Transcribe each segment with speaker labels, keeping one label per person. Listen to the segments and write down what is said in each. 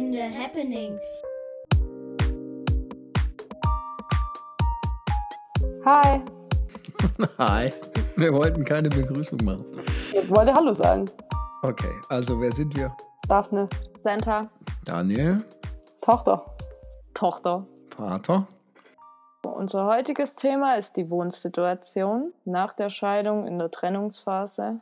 Speaker 1: Wochenende Happenings.
Speaker 2: Hi.
Speaker 3: Hi. Wir wollten keine Begrüßung machen.
Speaker 2: Ich wollte Hallo sagen.
Speaker 3: Okay, also wer sind wir?
Speaker 2: Daphne.
Speaker 4: Santa.
Speaker 3: Daniel,
Speaker 2: Tochter.
Speaker 4: Tochter.
Speaker 3: Vater.
Speaker 4: Unser heutiges Thema ist die Wohnsituation nach der Scheidung in der Trennungsphase.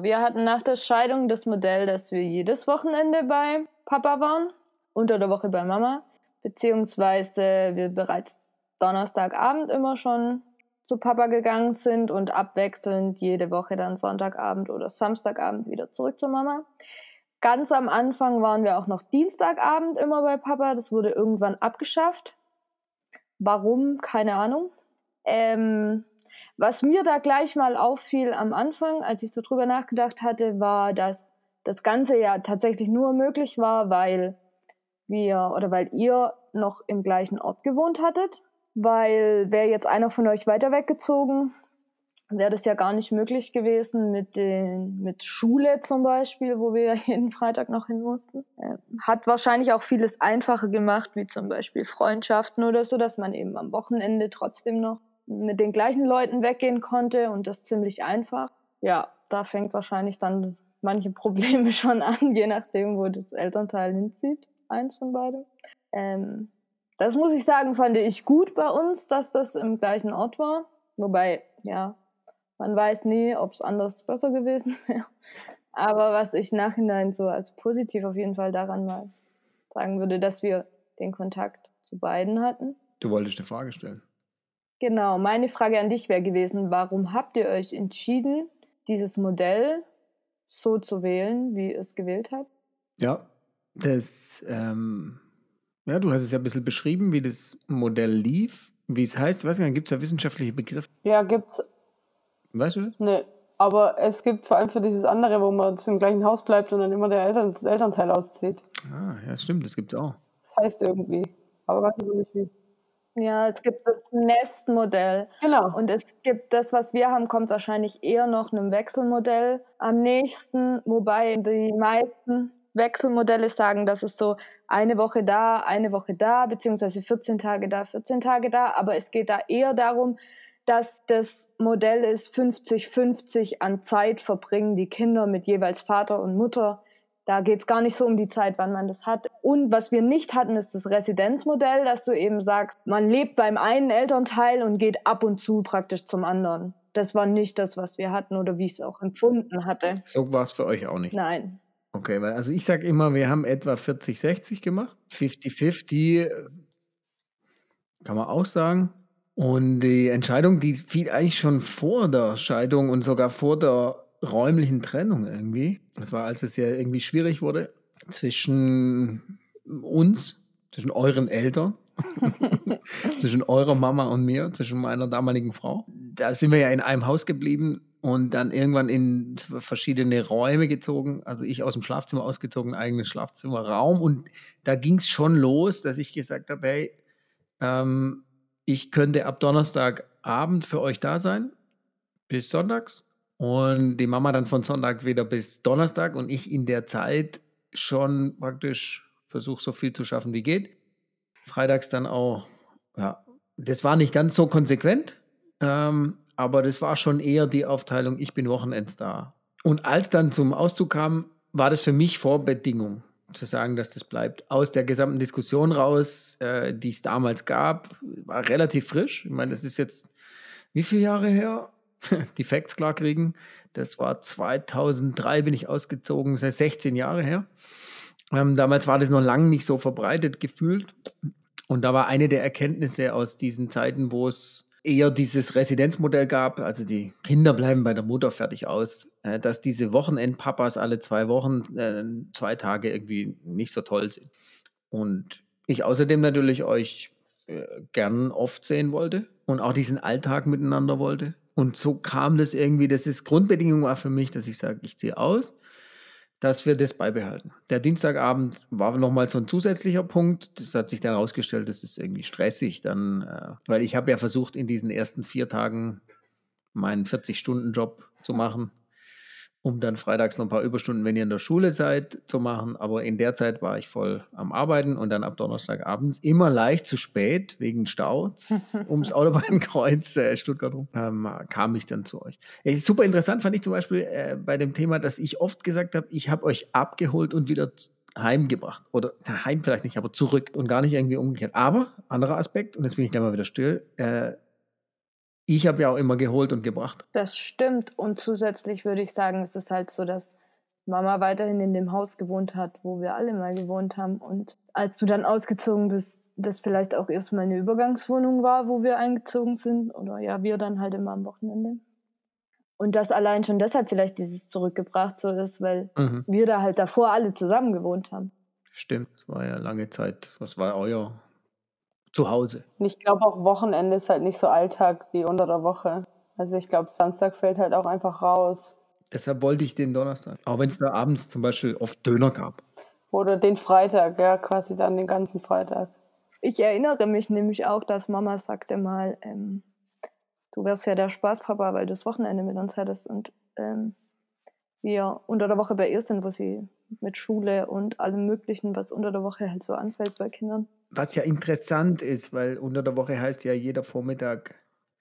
Speaker 4: Wir hatten nach der Scheidung das Modell, dass wir jedes Wochenende bei Papa waren, unter der Woche bei Mama, beziehungsweise wir bereits Donnerstagabend immer schon zu Papa gegangen sind und abwechselnd jede Woche dann Sonntagabend oder Samstagabend wieder zurück zur Mama. Ganz am Anfang waren wir auch noch Dienstagabend immer bei Papa. Das wurde irgendwann abgeschafft. Warum? Keine Ahnung. Ähm, was mir da gleich mal auffiel am Anfang, als ich so drüber nachgedacht hatte, war, dass das Ganze ja tatsächlich nur möglich war, weil wir oder weil ihr noch im gleichen Ort gewohnt hattet. Weil wäre jetzt einer von euch weiter weggezogen, wäre das ja gar nicht möglich gewesen mit, den, mit Schule zum Beispiel, wo wir jeden Freitag noch hin mussten. Äh, hat wahrscheinlich auch vieles einfacher gemacht, wie zum Beispiel Freundschaften oder so, dass man eben am Wochenende trotzdem noch mit den gleichen Leuten weggehen konnte und das ziemlich einfach. Ja, da fängt wahrscheinlich dann manche Probleme schon an, je nachdem, wo das Elternteil hinzieht. Eins von beiden. Ähm, das muss ich sagen, fand ich gut bei uns, dass das im gleichen Ort war. Wobei, ja, man weiß nie, ob es anders besser gewesen wäre. Aber was ich nachhinein so als positiv auf jeden Fall daran mal sagen würde, dass wir den Kontakt zu beiden hatten.
Speaker 3: Du wolltest eine Frage stellen.
Speaker 4: Genau, meine Frage an dich wäre gewesen, warum habt ihr euch entschieden, dieses Modell so zu wählen, wie ihr es gewählt habt?
Speaker 3: Ja, das, ähm, ja, du hast es ja ein bisschen beschrieben, wie das Modell lief, wie es heißt. Ich weiß gar nicht, gibt es da wissenschaftliche Begriffe?
Speaker 2: Ja, gibt's.
Speaker 3: Weißt du das?
Speaker 2: Ne. Aber es gibt vor allem für dieses andere, wo man im gleichen Haus bleibt und dann immer der Eltern, das Elternteil auszieht.
Speaker 3: Ah, ja, stimmt, das gibt es auch.
Speaker 2: Das heißt irgendwie. Aber weiß ich nicht wie.
Speaker 4: Ja, es gibt das Nestmodell.
Speaker 2: Genau.
Speaker 4: Und es gibt das, was wir haben, kommt wahrscheinlich eher noch einem Wechselmodell am nächsten, wobei die meisten Wechselmodelle sagen, dass es so eine Woche da, eine Woche da, beziehungsweise 14 Tage da, 14 Tage da. Aber es geht da eher darum, dass das Modell ist 50-50 an Zeit verbringen die Kinder mit jeweils Vater und Mutter. Da geht es gar nicht so um die Zeit, wann man das hat. Und was wir nicht hatten, ist das Residenzmodell, dass du eben sagst, man lebt beim einen Elternteil und geht ab und zu praktisch zum anderen. Das war nicht das, was wir hatten oder wie ich es auch empfunden hatte.
Speaker 3: So war es für euch auch nicht.
Speaker 4: Nein.
Speaker 3: Okay, weil also ich sage immer, wir haben etwa 40-60 gemacht. 50-50 äh, kann man auch sagen. Und die Entscheidung, die fiel eigentlich schon vor der Scheidung und sogar vor der räumlichen Trennung irgendwie. Das war, als es ja irgendwie schwierig wurde zwischen uns, zwischen euren Eltern, zwischen eurer Mama und mir, zwischen meiner damaligen Frau. Da sind wir ja in einem Haus geblieben und dann irgendwann in verschiedene Räume gezogen. Also ich aus dem Schlafzimmer ausgezogen, eigenes Schlafzimmerraum. Und da ging es schon los, dass ich gesagt habe, hey, ähm, ich könnte ab Donnerstagabend für euch da sein, bis sonntags. Und die Mama dann von Sonntag wieder bis Donnerstag und ich in der Zeit schon praktisch versuche, so viel zu schaffen wie geht. Freitags dann auch, ja, das war nicht ganz so konsequent, ähm, aber das war schon eher die Aufteilung, ich bin Wochenends da. Und als dann zum Auszug kam, war das für mich Vorbedingung, zu sagen, dass das bleibt. Aus der gesamten Diskussion raus, äh, die es damals gab, war relativ frisch. Ich meine, das ist jetzt wie viele Jahre her? die Facts klar kriegen. Das war 2003, bin ich ausgezogen, das heißt 16 Jahre her. Ähm, damals war das noch lange nicht so verbreitet gefühlt. Und da war eine der Erkenntnisse aus diesen Zeiten, wo es eher dieses Residenzmodell gab, also die Kinder bleiben bei der Mutter fertig aus, äh, dass diese Wochenendpapas alle zwei Wochen, äh, zwei Tage irgendwie nicht so toll sind. Und ich außerdem natürlich euch äh, gern oft sehen wollte und auch diesen Alltag miteinander wollte. Und so kam das irgendwie, das ist Grundbedingung war für mich, dass ich sage, ich ziehe aus, dass wir das beibehalten. Der Dienstagabend war nochmal so ein zusätzlicher Punkt. Das hat sich dann herausgestellt, das ist irgendwie stressig dann, äh, weil ich habe ja versucht, in diesen ersten vier Tagen meinen 40-Stunden-Job zu machen. Um dann freitags noch ein paar Überstunden, wenn ihr in der Schule seid, zu machen. Aber in der Zeit war ich voll am Arbeiten und dann ab Donnerstagabends immer leicht zu spät wegen Staus ums Autobahnkreuz äh, Stuttgart rum, ähm, kam ich dann zu euch. Ja, super interessant fand ich zum Beispiel äh, bei dem Thema, dass ich oft gesagt habe, ich habe euch abgeholt und wieder heimgebracht. Oder heim vielleicht nicht, aber zurück und gar nicht irgendwie umgekehrt. Aber, anderer Aspekt, und jetzt bin ich gleich mal wieder still, äh, ich habe ja auch immer geholt und gebracht.
Speaker 4: Das stimmt. Und zusätzlich würde ich sagen, es ist halt so, dass Mama weiterhin in dem Haus gewohnt hat, wo wir alle mal gewohnt haben. Und als du dann ausgezogen bist, das vielleicht auch erstmal eine Übergangswohnung war, wo wir eingezogen sind. Oder ja, wir dann halt immer am Wochenende. Und das allein schon deshalb vielleicht dieses zurückgebracht so ist, weil mhm. wir da halt davor alle zusammen gewohnt haben.
Speaker 3: Stimmt, das war ja lange Zeit. Was war euer zu Hause.
Speaker 2: Und ich glaube auch Wochenende ist halt nicht so Alltag wie unter der Woche. Also ich glaube, Samstag fällt halt auch einfach raus.
Speaker 3: Deshalb wollte ich den Donnerstag. Auch wenn es da abends zum Beispiel oft Döner gab.
Speaker 2: Oder den Freitag, ja, quasi dann den ganzen Freitag.
Speaker 4: Ich erinnere mich nämlich auch, dass Mama sagte mal, ähm, du wärst ja der Spaßpapa, weil du das Wochenende mit uns hättest und ähm, wir unter der Woche bei ihr sind, wo sie mit Schule und allem Möglichen, was unter der Woche halt so anfällt bei Kindern.
Speaker 3: Was ja interessant ist, weil unter der Woche heißt ja jeder Vormittag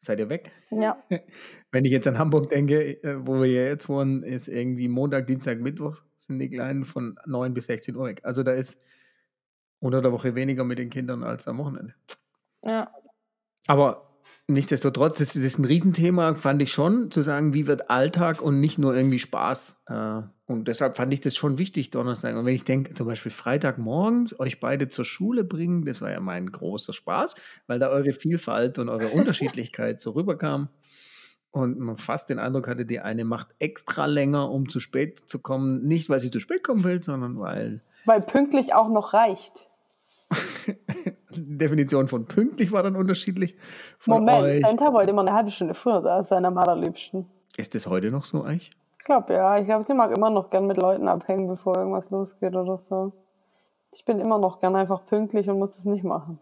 Speaker 3: seid ihr weg.
Speaker 4: Ja.
Speaker 3: Wenn ich jetzt an Hamburg denke, äh, wo wir jetzt wohnen, ist irgendwie Montag, Dienstag, Mittwoch sind die Kleinen von 9 bis 16 Uhr weg. Also da ist unter der Woche weniger mit den Kindern als am Wochenende.
Speaker 4: Ja.
Speaker 3: Aber nichtsdestotrotz, das, ist ein Riesenthema, fand ich schon, zu sagen, wie wird Alltag und nicht nur irgendwie Spaß. Äh, und deshalb fand ich das schon wichtig, Donnerstag. Und wenn ich denke, zum Beispiel Freitagmorgens euch beide zur Schule bringen, das war ja mein großer Spaß, weil da eure Vielfalt und eure Unterschiedlichkeit so rüberkam. Und man fast den Eindruck hatte, die eine macht extra länger, um zu spät zu kommen. Nicht, weil sie zu spät kommen will, sondern weil.
Speaker 2: Weil pünktlich auch noch reicht.
Speaker 3: Die Definition von pünktlich war dann unterschiedlich.
Speaker 2: Moment, euch. Santa wollte immer eine halbe Stunde früher da sein am allerliebsten.
Speaker 3: Ist das heute noch so eigentlich?
Speaker 2: Ich glaube ja. Ich glaube, sie mag immer noch gern mit Leuten abhängen, bevor irgendwas losgeht oder so. Ich bin immer noch gern einfach pünktlich und muss das nicht machen.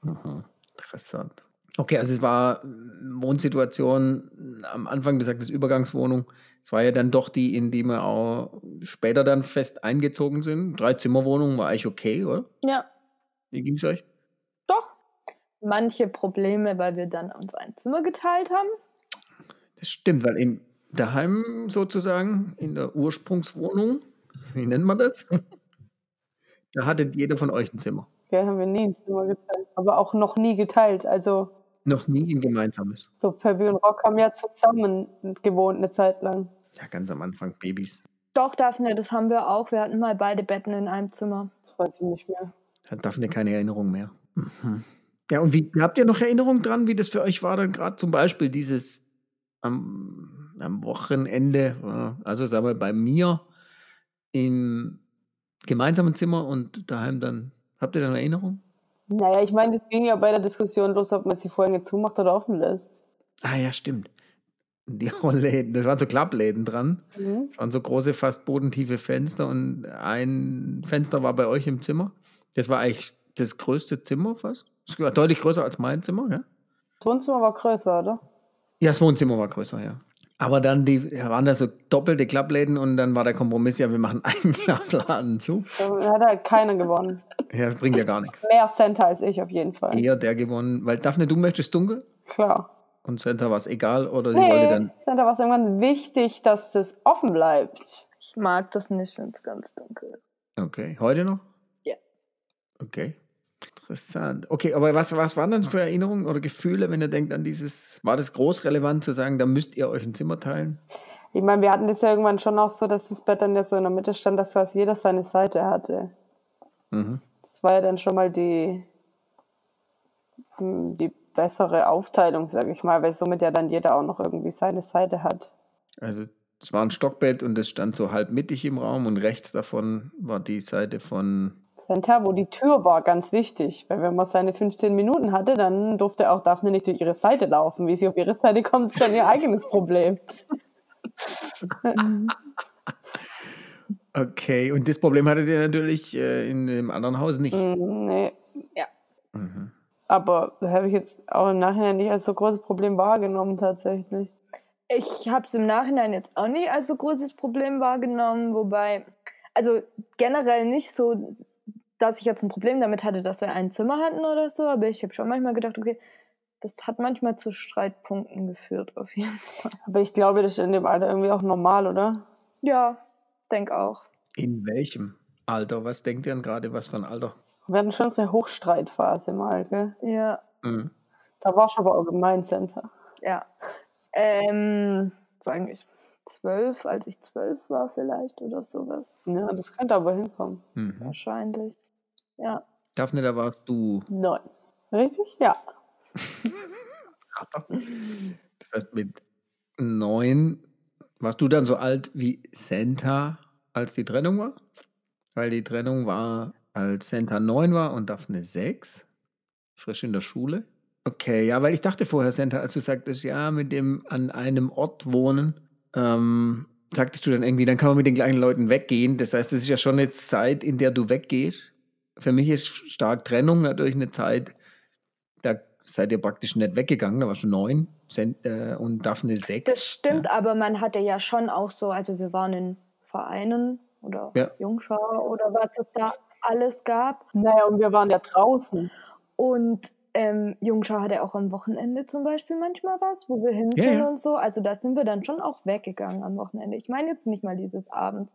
Speaker 3: Aha, interessant. Okay, also es war Wohnsituation am Anfang, gesagt, das Übergangswohnung. Es war ja dann doch die, in die wir auch später dann fest eingezogen sind. Drei Zimmerwohnungen war eigentlich okay, oder?
Speaker 4: Ja.
Speaker 3: Wie ging es euch?
Speaker 4: Doch. Manche Probleme, weil wir dann uns ein Zimmer geteilt haben.
Speaker 3: Das stimmt, weil im daheim sozusagen, in der Ursprungswohnung, wie nennt man das? Da hattet jeder von euch ein Zimmer.
Speaker 2: Ja, haben wir nie ein Zimmer geteilt, aber auch noch nie geteilt. Also
Speaker 3: noch nie ein gemeinsames.
Speaker 2: So, Pebby und Rock haben ja zusammen gewohnt eine Zeit lang.
Speaker 3: Ja, ganz am Anfang Babys.
Speaker 4: Doch, Daphne, das haben wir auch. Wir hatten mal beide Betten in einem Zimmer.
Speaker 2: Das weiß ich nicht mehr.
Speaker 3: Hat Daphne keine Erinnerung mehr. Mhm. Ja, und wie habt ihr noch Erinnerungen dran, wie das für euch war, dann gerade zum Beispiel dieses am, am Wochenende, also sagen wir bei mir im gemeinsamen Zimmer und daheim dann, habt ihr dann Erinnerungen?
Speaker 2: Naja, ich meine, das ging ja bei der Diskussion los, ob man die Vorhänge zumacht oder offen lässt.
Speaker 3: Ah ja, stimmt. Die Rollläden, da waren so Klappläden dran. Mhm. Das waren so große, fast bodentiefe Fenster und ein Fenster war bei euch im Zimmer. Das war eigentlich das größte Zimmer fast. Das war deutlich größer als mein Zimmer, ja?
Speaker 2: Das Wohnzimmer war größer, oder?
Speaker 3: Ja, das Wohnzimmer war größer, ja. Aber dann die, waren da so doppelte Klappläden und dann war der Kompromiss, ja, wir machen einen Klappladen zu.
Speaker 2: Da hat halt keiner gewonnen.
Speaker 3: Ja, das bringt ja gar nichts.
Speaker 2: Mehr Center als ich auf jeden Fall.
Speaker 3: Eher der gewonnen, weil Daphne, du möchtest dunkel?
Speaker 2: Klar.
Speaker 3: Und Center war es egal oder sie
Speaker 2: nee,
Speaker 3: wollte dann.
Speaker 2: Center war es irgendwann wichtig, dass es offen bleibt.
Speaker 4: Ich mag das nicht, wenn es ganz dunkel ist.
Speaker 3: Okay. Heute noch?
Speaker 4: Ja.
Speaker 3: Okay. Interessant. Okay, aber was, was waren dann für Erinnerungen oder Gefühle, wenn ihr denkt an dieses, war das groß relevant zu sagen, da müsst ihr euch ein Zimmer teilen?
Speaker 2: Ich meine, wir hatten das ja irgendwann schon auch so, dass das Bett dann ja so in der Mitte stand, dass quasi jeder seine Seite hatte. Mhm. Das war ja dann schon mal die, die bessere Aufteilung, sage ich mal, weil somit ja dann jeder auch noch irgendwie seine Seite hat.
Speaker 3: Also es war ein Stockbett und es stand so halb mittig im Raum und rechts davon war die Seite von
Speaker 2: Center, wo die Tür war, ganz wichtig. Weil wenn man seine 15 Minuten hatte, dann durfte auch Daphne nicht durch ihre Seite laufen. Wie sie auf ihre Seite kommt, ist dann ihr eigenes Problem.
Speaker 3: okay, und das Problem hattet ihr natürlich äh, in dem anderen Haus nicht.
Speaker 2: Mm, nee. Ja. Mhm. Aber da habe ich jetzt auch im Nachhinein nicht als so großes Problem wahrgenommen, tatsächlich.
Speaker 4: Ich habe es im Nachhinein jetzt auch nicht als so großes Problem wahrgenommen, wobei, also generell nicht so, dass ich jetzt ein Problem damit hatte, dass wir ein Zimmer hatten oder so, aber ich habe schon manchmal gedacht, okay, das hat manchmal zu Streitpunkten geführt, auf jeden Fall.
Speaker 2: Aber ich glaube, das ist in dem Alter irgendwie auch normal, oder?
Speaker 4: Ja, denk auch.
Speaker 3: In welchem Alter? Was denkt ihr denn gerade, was für ein Alter?
Speaker 2: Wir hatten schon so eine Hochstreitphase mal, gell?
Speaker 4: Ja,
Speaker 3: Mhm.
Speaker 2: Da warst du aber allgemein Center.
Speaker 4: ja. Ähm, so eigentlich zwölf, als ich zwölf war vielleicht oder sowas.
Speaker 2: Ja, das könnte aber hinkommen.
Speaker 3: Mhm.
Speaker 4: Wahrscheinlich. Ja.
Speaker 3: Daphne, da warst du
Speaker 2: Neun. Richtig? Ja.
Speaker 3: Das heißt, mit neun warst du dann so alt wie Santa, als die Trennung war? Weil die Trennung war, als Santa neun war und Daphne sechs, frisch in der Schule. Okay, ja, weil ich dachte vorher, Santa, als du sagtest, ja, mit dem an einem Ort wohnen, ähm, sagtest du dann irgendwie, dann kann man mit den gleichen Leuten weggehen. Das heißt, es ist ja schon eine Zeit, in der du weggehst. Für mich ist stark Trennung natürlich eine Zeit, da seid ihr praktisch nicht weggegangen, da warst du neun äh, und Daphne sechs.
Speaker 4: Das stimmt, aber man hatte ja schon auch so, also wir waren in Vereinen oder
Speaker 3: Ja.
Speaker 4: Jungschau oder was es da alles gab.
Speaker 2: Naja, und wir waren ja draußen.
Speaker 4: Und ähm, Jungschau hatte auch am Wochenende zum Beispiel manchmal was, wo wir hin sind
Speaker 3: ja.
Speaker 4: und so. Also da sind wir dann schon auch weggegangen am Wochenende. Ich meine jetzt nicht mal dieses Abend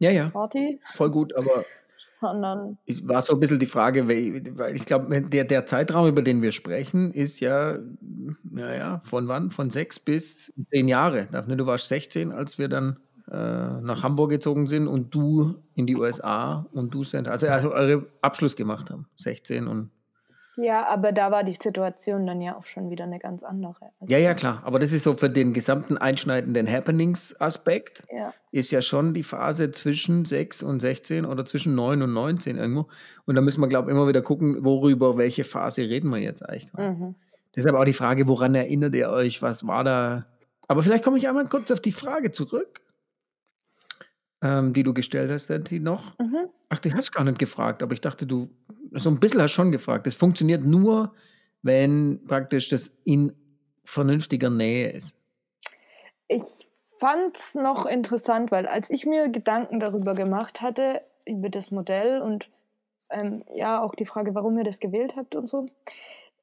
Speaker 3: Ja, ja,
Speaker 4: Party,
Speaker 3: voll gut, aber
Speaker 4: sondern
Speaker 3: ich war so ein bisschen die Frage, weil ich glaube, der, der Zeitraum, über den wir sprechen, ist ja, naja, von wann? Von sechs bis zehn Jahre. Daphne, du warst 16, als wir dann äh, nach Hamburg gezogen sind und du in die USA und du sind, also, also eure Abschluss gemacht haben. 16 und
Speaker 4: ja, aber da war die Situation dann ja auch schon wieder eine ganz andere.
Speaker 3: Ja, ja, klar. Aber das ist so für den gesamten einschneidenden Happenings-Aspekt,
Speaker 4: Ja.
Speaker 3: ist ja schon die Phase zwischen 6 und 16 oder zwischen 9 und 19 irgendwo. Und da müssen wir, glaube ich, immer wieder gucken, worüber, welche Phase reden wir jetzt eigentlich.
Speaker 4: Mhm.
Speaker 3: Deshalb auch die Frage, woran erinnert ihr euch? Was war da? Aber vielleicht komme ich einmal kurz auf die Frage zurück, ähm, die du gestellt hast, Santi, noch.
Speaker 4: Mhm.
Speaker 3: Ach, du hast gar nicht gefragt, aber ich dachte, du so ein bisschen hast schon gefragt. Es funktioniert nur, wenn praktisch das in vernünftiger Nähe ist.
Speaker 4: Ich fand es noch interessant, weil als ich mir Gedanken darüber gemacht hatte, über das Modell und ähm, ja auch die Frage, warum ihr das gewählt habt und so,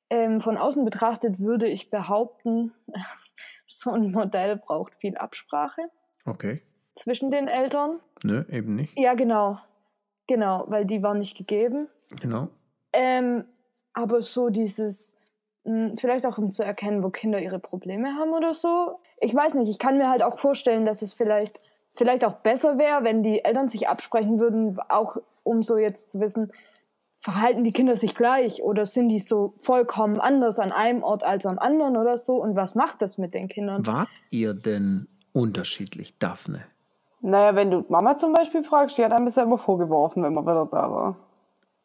Speaker 4: ähm, von außen betrachtet würde ich behaupten, so ein Modell braucht viel Absprache
Speaker 3: Okay.
Speaker 4: zwischen den Eltern.
Speaker 3: Nö, eben nicht.
Speaker 4: Ja, genau. Genau, weil die war nicht gegeben.
Speaker 3: Genau.
Speaker 4: Ähm, aber so dieses, mh, vielleicht auch um zu erkennen, wo Kinder ihre Probleme haben oder so. Ich weiß nicht, ich kann mir halt auch vorstellen, dass es vielleicht, vielleicht auch besser wäre, wenn die Eltern sich absprechen würden, auch um so jetzt zu wissen, verhalten die Kinder sich gleich oder sind die so vollkommen anders an einem Ort als am anderen oder so und was macht das mit den Kindern?
Speaker 3: Wart ihr denn unterschiedlich, Daphne?
Speaker 2: Naja, wenn du Mama zum Beispiel fragst, die hat einem bisher immer vorgeworfen, wenn man wieder da war.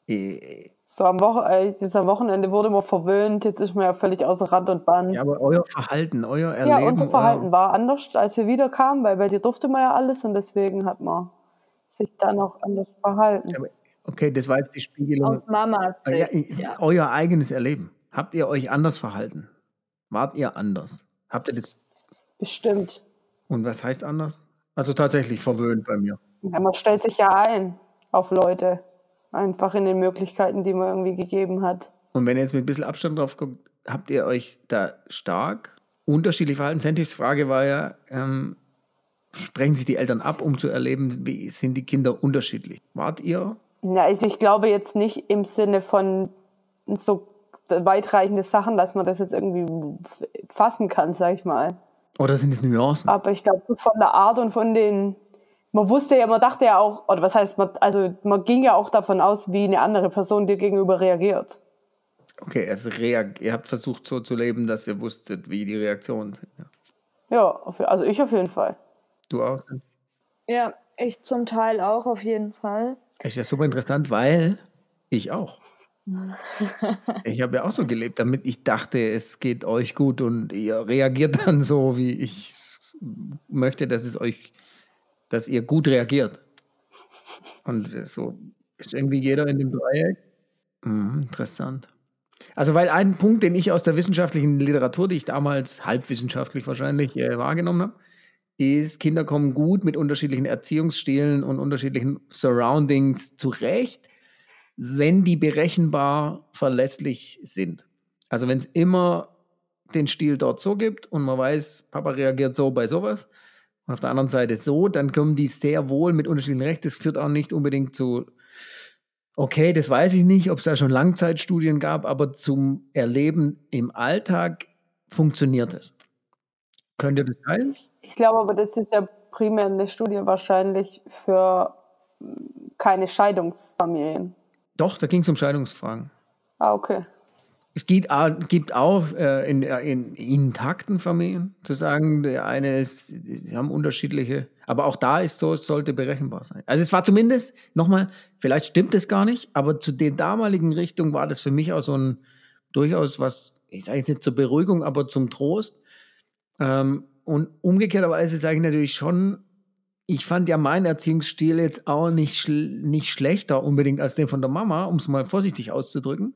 Speaker 3: Äh,
Speaker 2: So am, Woche, äh, jetzt am Wochenende wurde man verwöhnt, jetzt ist man ja völlig außer Rand und Band.
Speaker 3: Ja, aber euer Verhalten, euer
Speaker 2: Ja,
Speaker 3: Erleben.
Speaker 2: unser Verhalten war anders, als wir wiederkamen, weil bei dir durfte man ja alles und deswegen hat man sich dann auch anders verhalten.
Speaker 3: Okay, das war jetzt die Spiegelung.
Speaker 4: Aus Mamas
Speaker 3: ja,
Speaker 4: Sicht, ja.
Speaker 3: Euer eigenes Erleben. Habt ihr euch anders verhalten? Wart ihr anders? Habt ihr das?
Speaker 2: Bestimmt.
Speaker 3: Und was heißt anders? Also tatsächlich verwöhnt bei mir.
Speaker 2: Ja, man stellt sich ja ein auf Leute. Einfach in den Möglichkeiten, die man irgendwie gegeben hat.
Speaker 3: Und wenn ihr jetzt mit ein bisschen Abstand drauf guckt, habt ihr euch da stark unterschiedlich verhalten? Santis Frage war ja, ähm, sprechen sich die Eltern ab, um zu erleben, wie sind die Kinder unterschiedlich? Wart ihr?
Speaker 2: Ja, also ich glaube jetzt nicht im Sinne von so weitreichende Sachen, dass man das jetzt irgendwie fassen kann, sag ich mal.
Speaker 3: Oder sind es Nuancen?
Speaker 2: Aber ich glaube, so von der Art und von den. Man wusste ja, man dachte ja auch, oder was heißt, man, also man ging ja auch davon aus, wie eine andere Person dir gegenüber reagiert.
Speaker 3: Okay, also reag ihr habt versucht so zu leben, dass ihr wusstet, wie die Reaktionen sind. Ja.
Speaker 2: Ja, also ich auf jeden Fall.
Speaker 3: Du auch?
Speaker 4: Ja, ich zum Teil auch auf jeden Fall.
Speaker 3: Ist ja super interessant, weil ich auch. Ich habe ja auch so gelebt, damit ich dachte, es geht euch gut und ihr reagiert dann so, wie ich möchte, dass es euch, dass ihr gut reagiert. Und so ist irgendwie jeder in dem Dreieck. Mhm, interessant. Also, weil ein Punkt, den ich aus der wissenschaftlichen Literatur, die ich damals halbwissenschaftlich wahrscheinlich äh, wahrgenommen habe, ist, Kinder kommen gut mit unterschiedlichen Erziehungsstilen und unterschiedlichen Surroundings zurecht, wenn die berechenbar verlässlich sind. Also wenn es immer den Stil dort so gibt und man weiß, Papa reagiert so bei sowas und auf der anderen Seite so, dann kommen die sehr wohl mit unterschiedlichen Rechten. Das führt auch nicht unbedingt zu, okay, das weiß ich nicht, ob es da schon Langzeitstudien gab, aber zum Erleben im Alltag funktioniert es. Könnt ihr das teilen?
Speaker 2: Ich glaube aber, das ist ja primär eine Studie wahrscheinlich für hm, keine Scheidungsfamilien.
Speaker 3: Doch, da ging es um Scheidungsfragen.
Speaker 2: Ah, okay.
Speaker 3: Es gibt, gibt auch äh, in, in, intakten Familien zu sagen, der eine ist, die haben unterschiedliche, aber auch da ist so, es sollte berechenbar sein. Also es war zumindest, nochmal, vielleicht stimmt es gar nicht, aber zu den damaligen Richtungen war das für mich auch so ein durchaus was, ich sage jetzt nicht zur Beruhigung, aber zum Trost. Ähm, und umgekehrterweise sage ich natürlich schon, ich fand ja meinen Erziehungsstil jetzt auch nicht, schl nicht schlechter unbedingt als den von der Mama, um es mal vorsichtig auszudrücken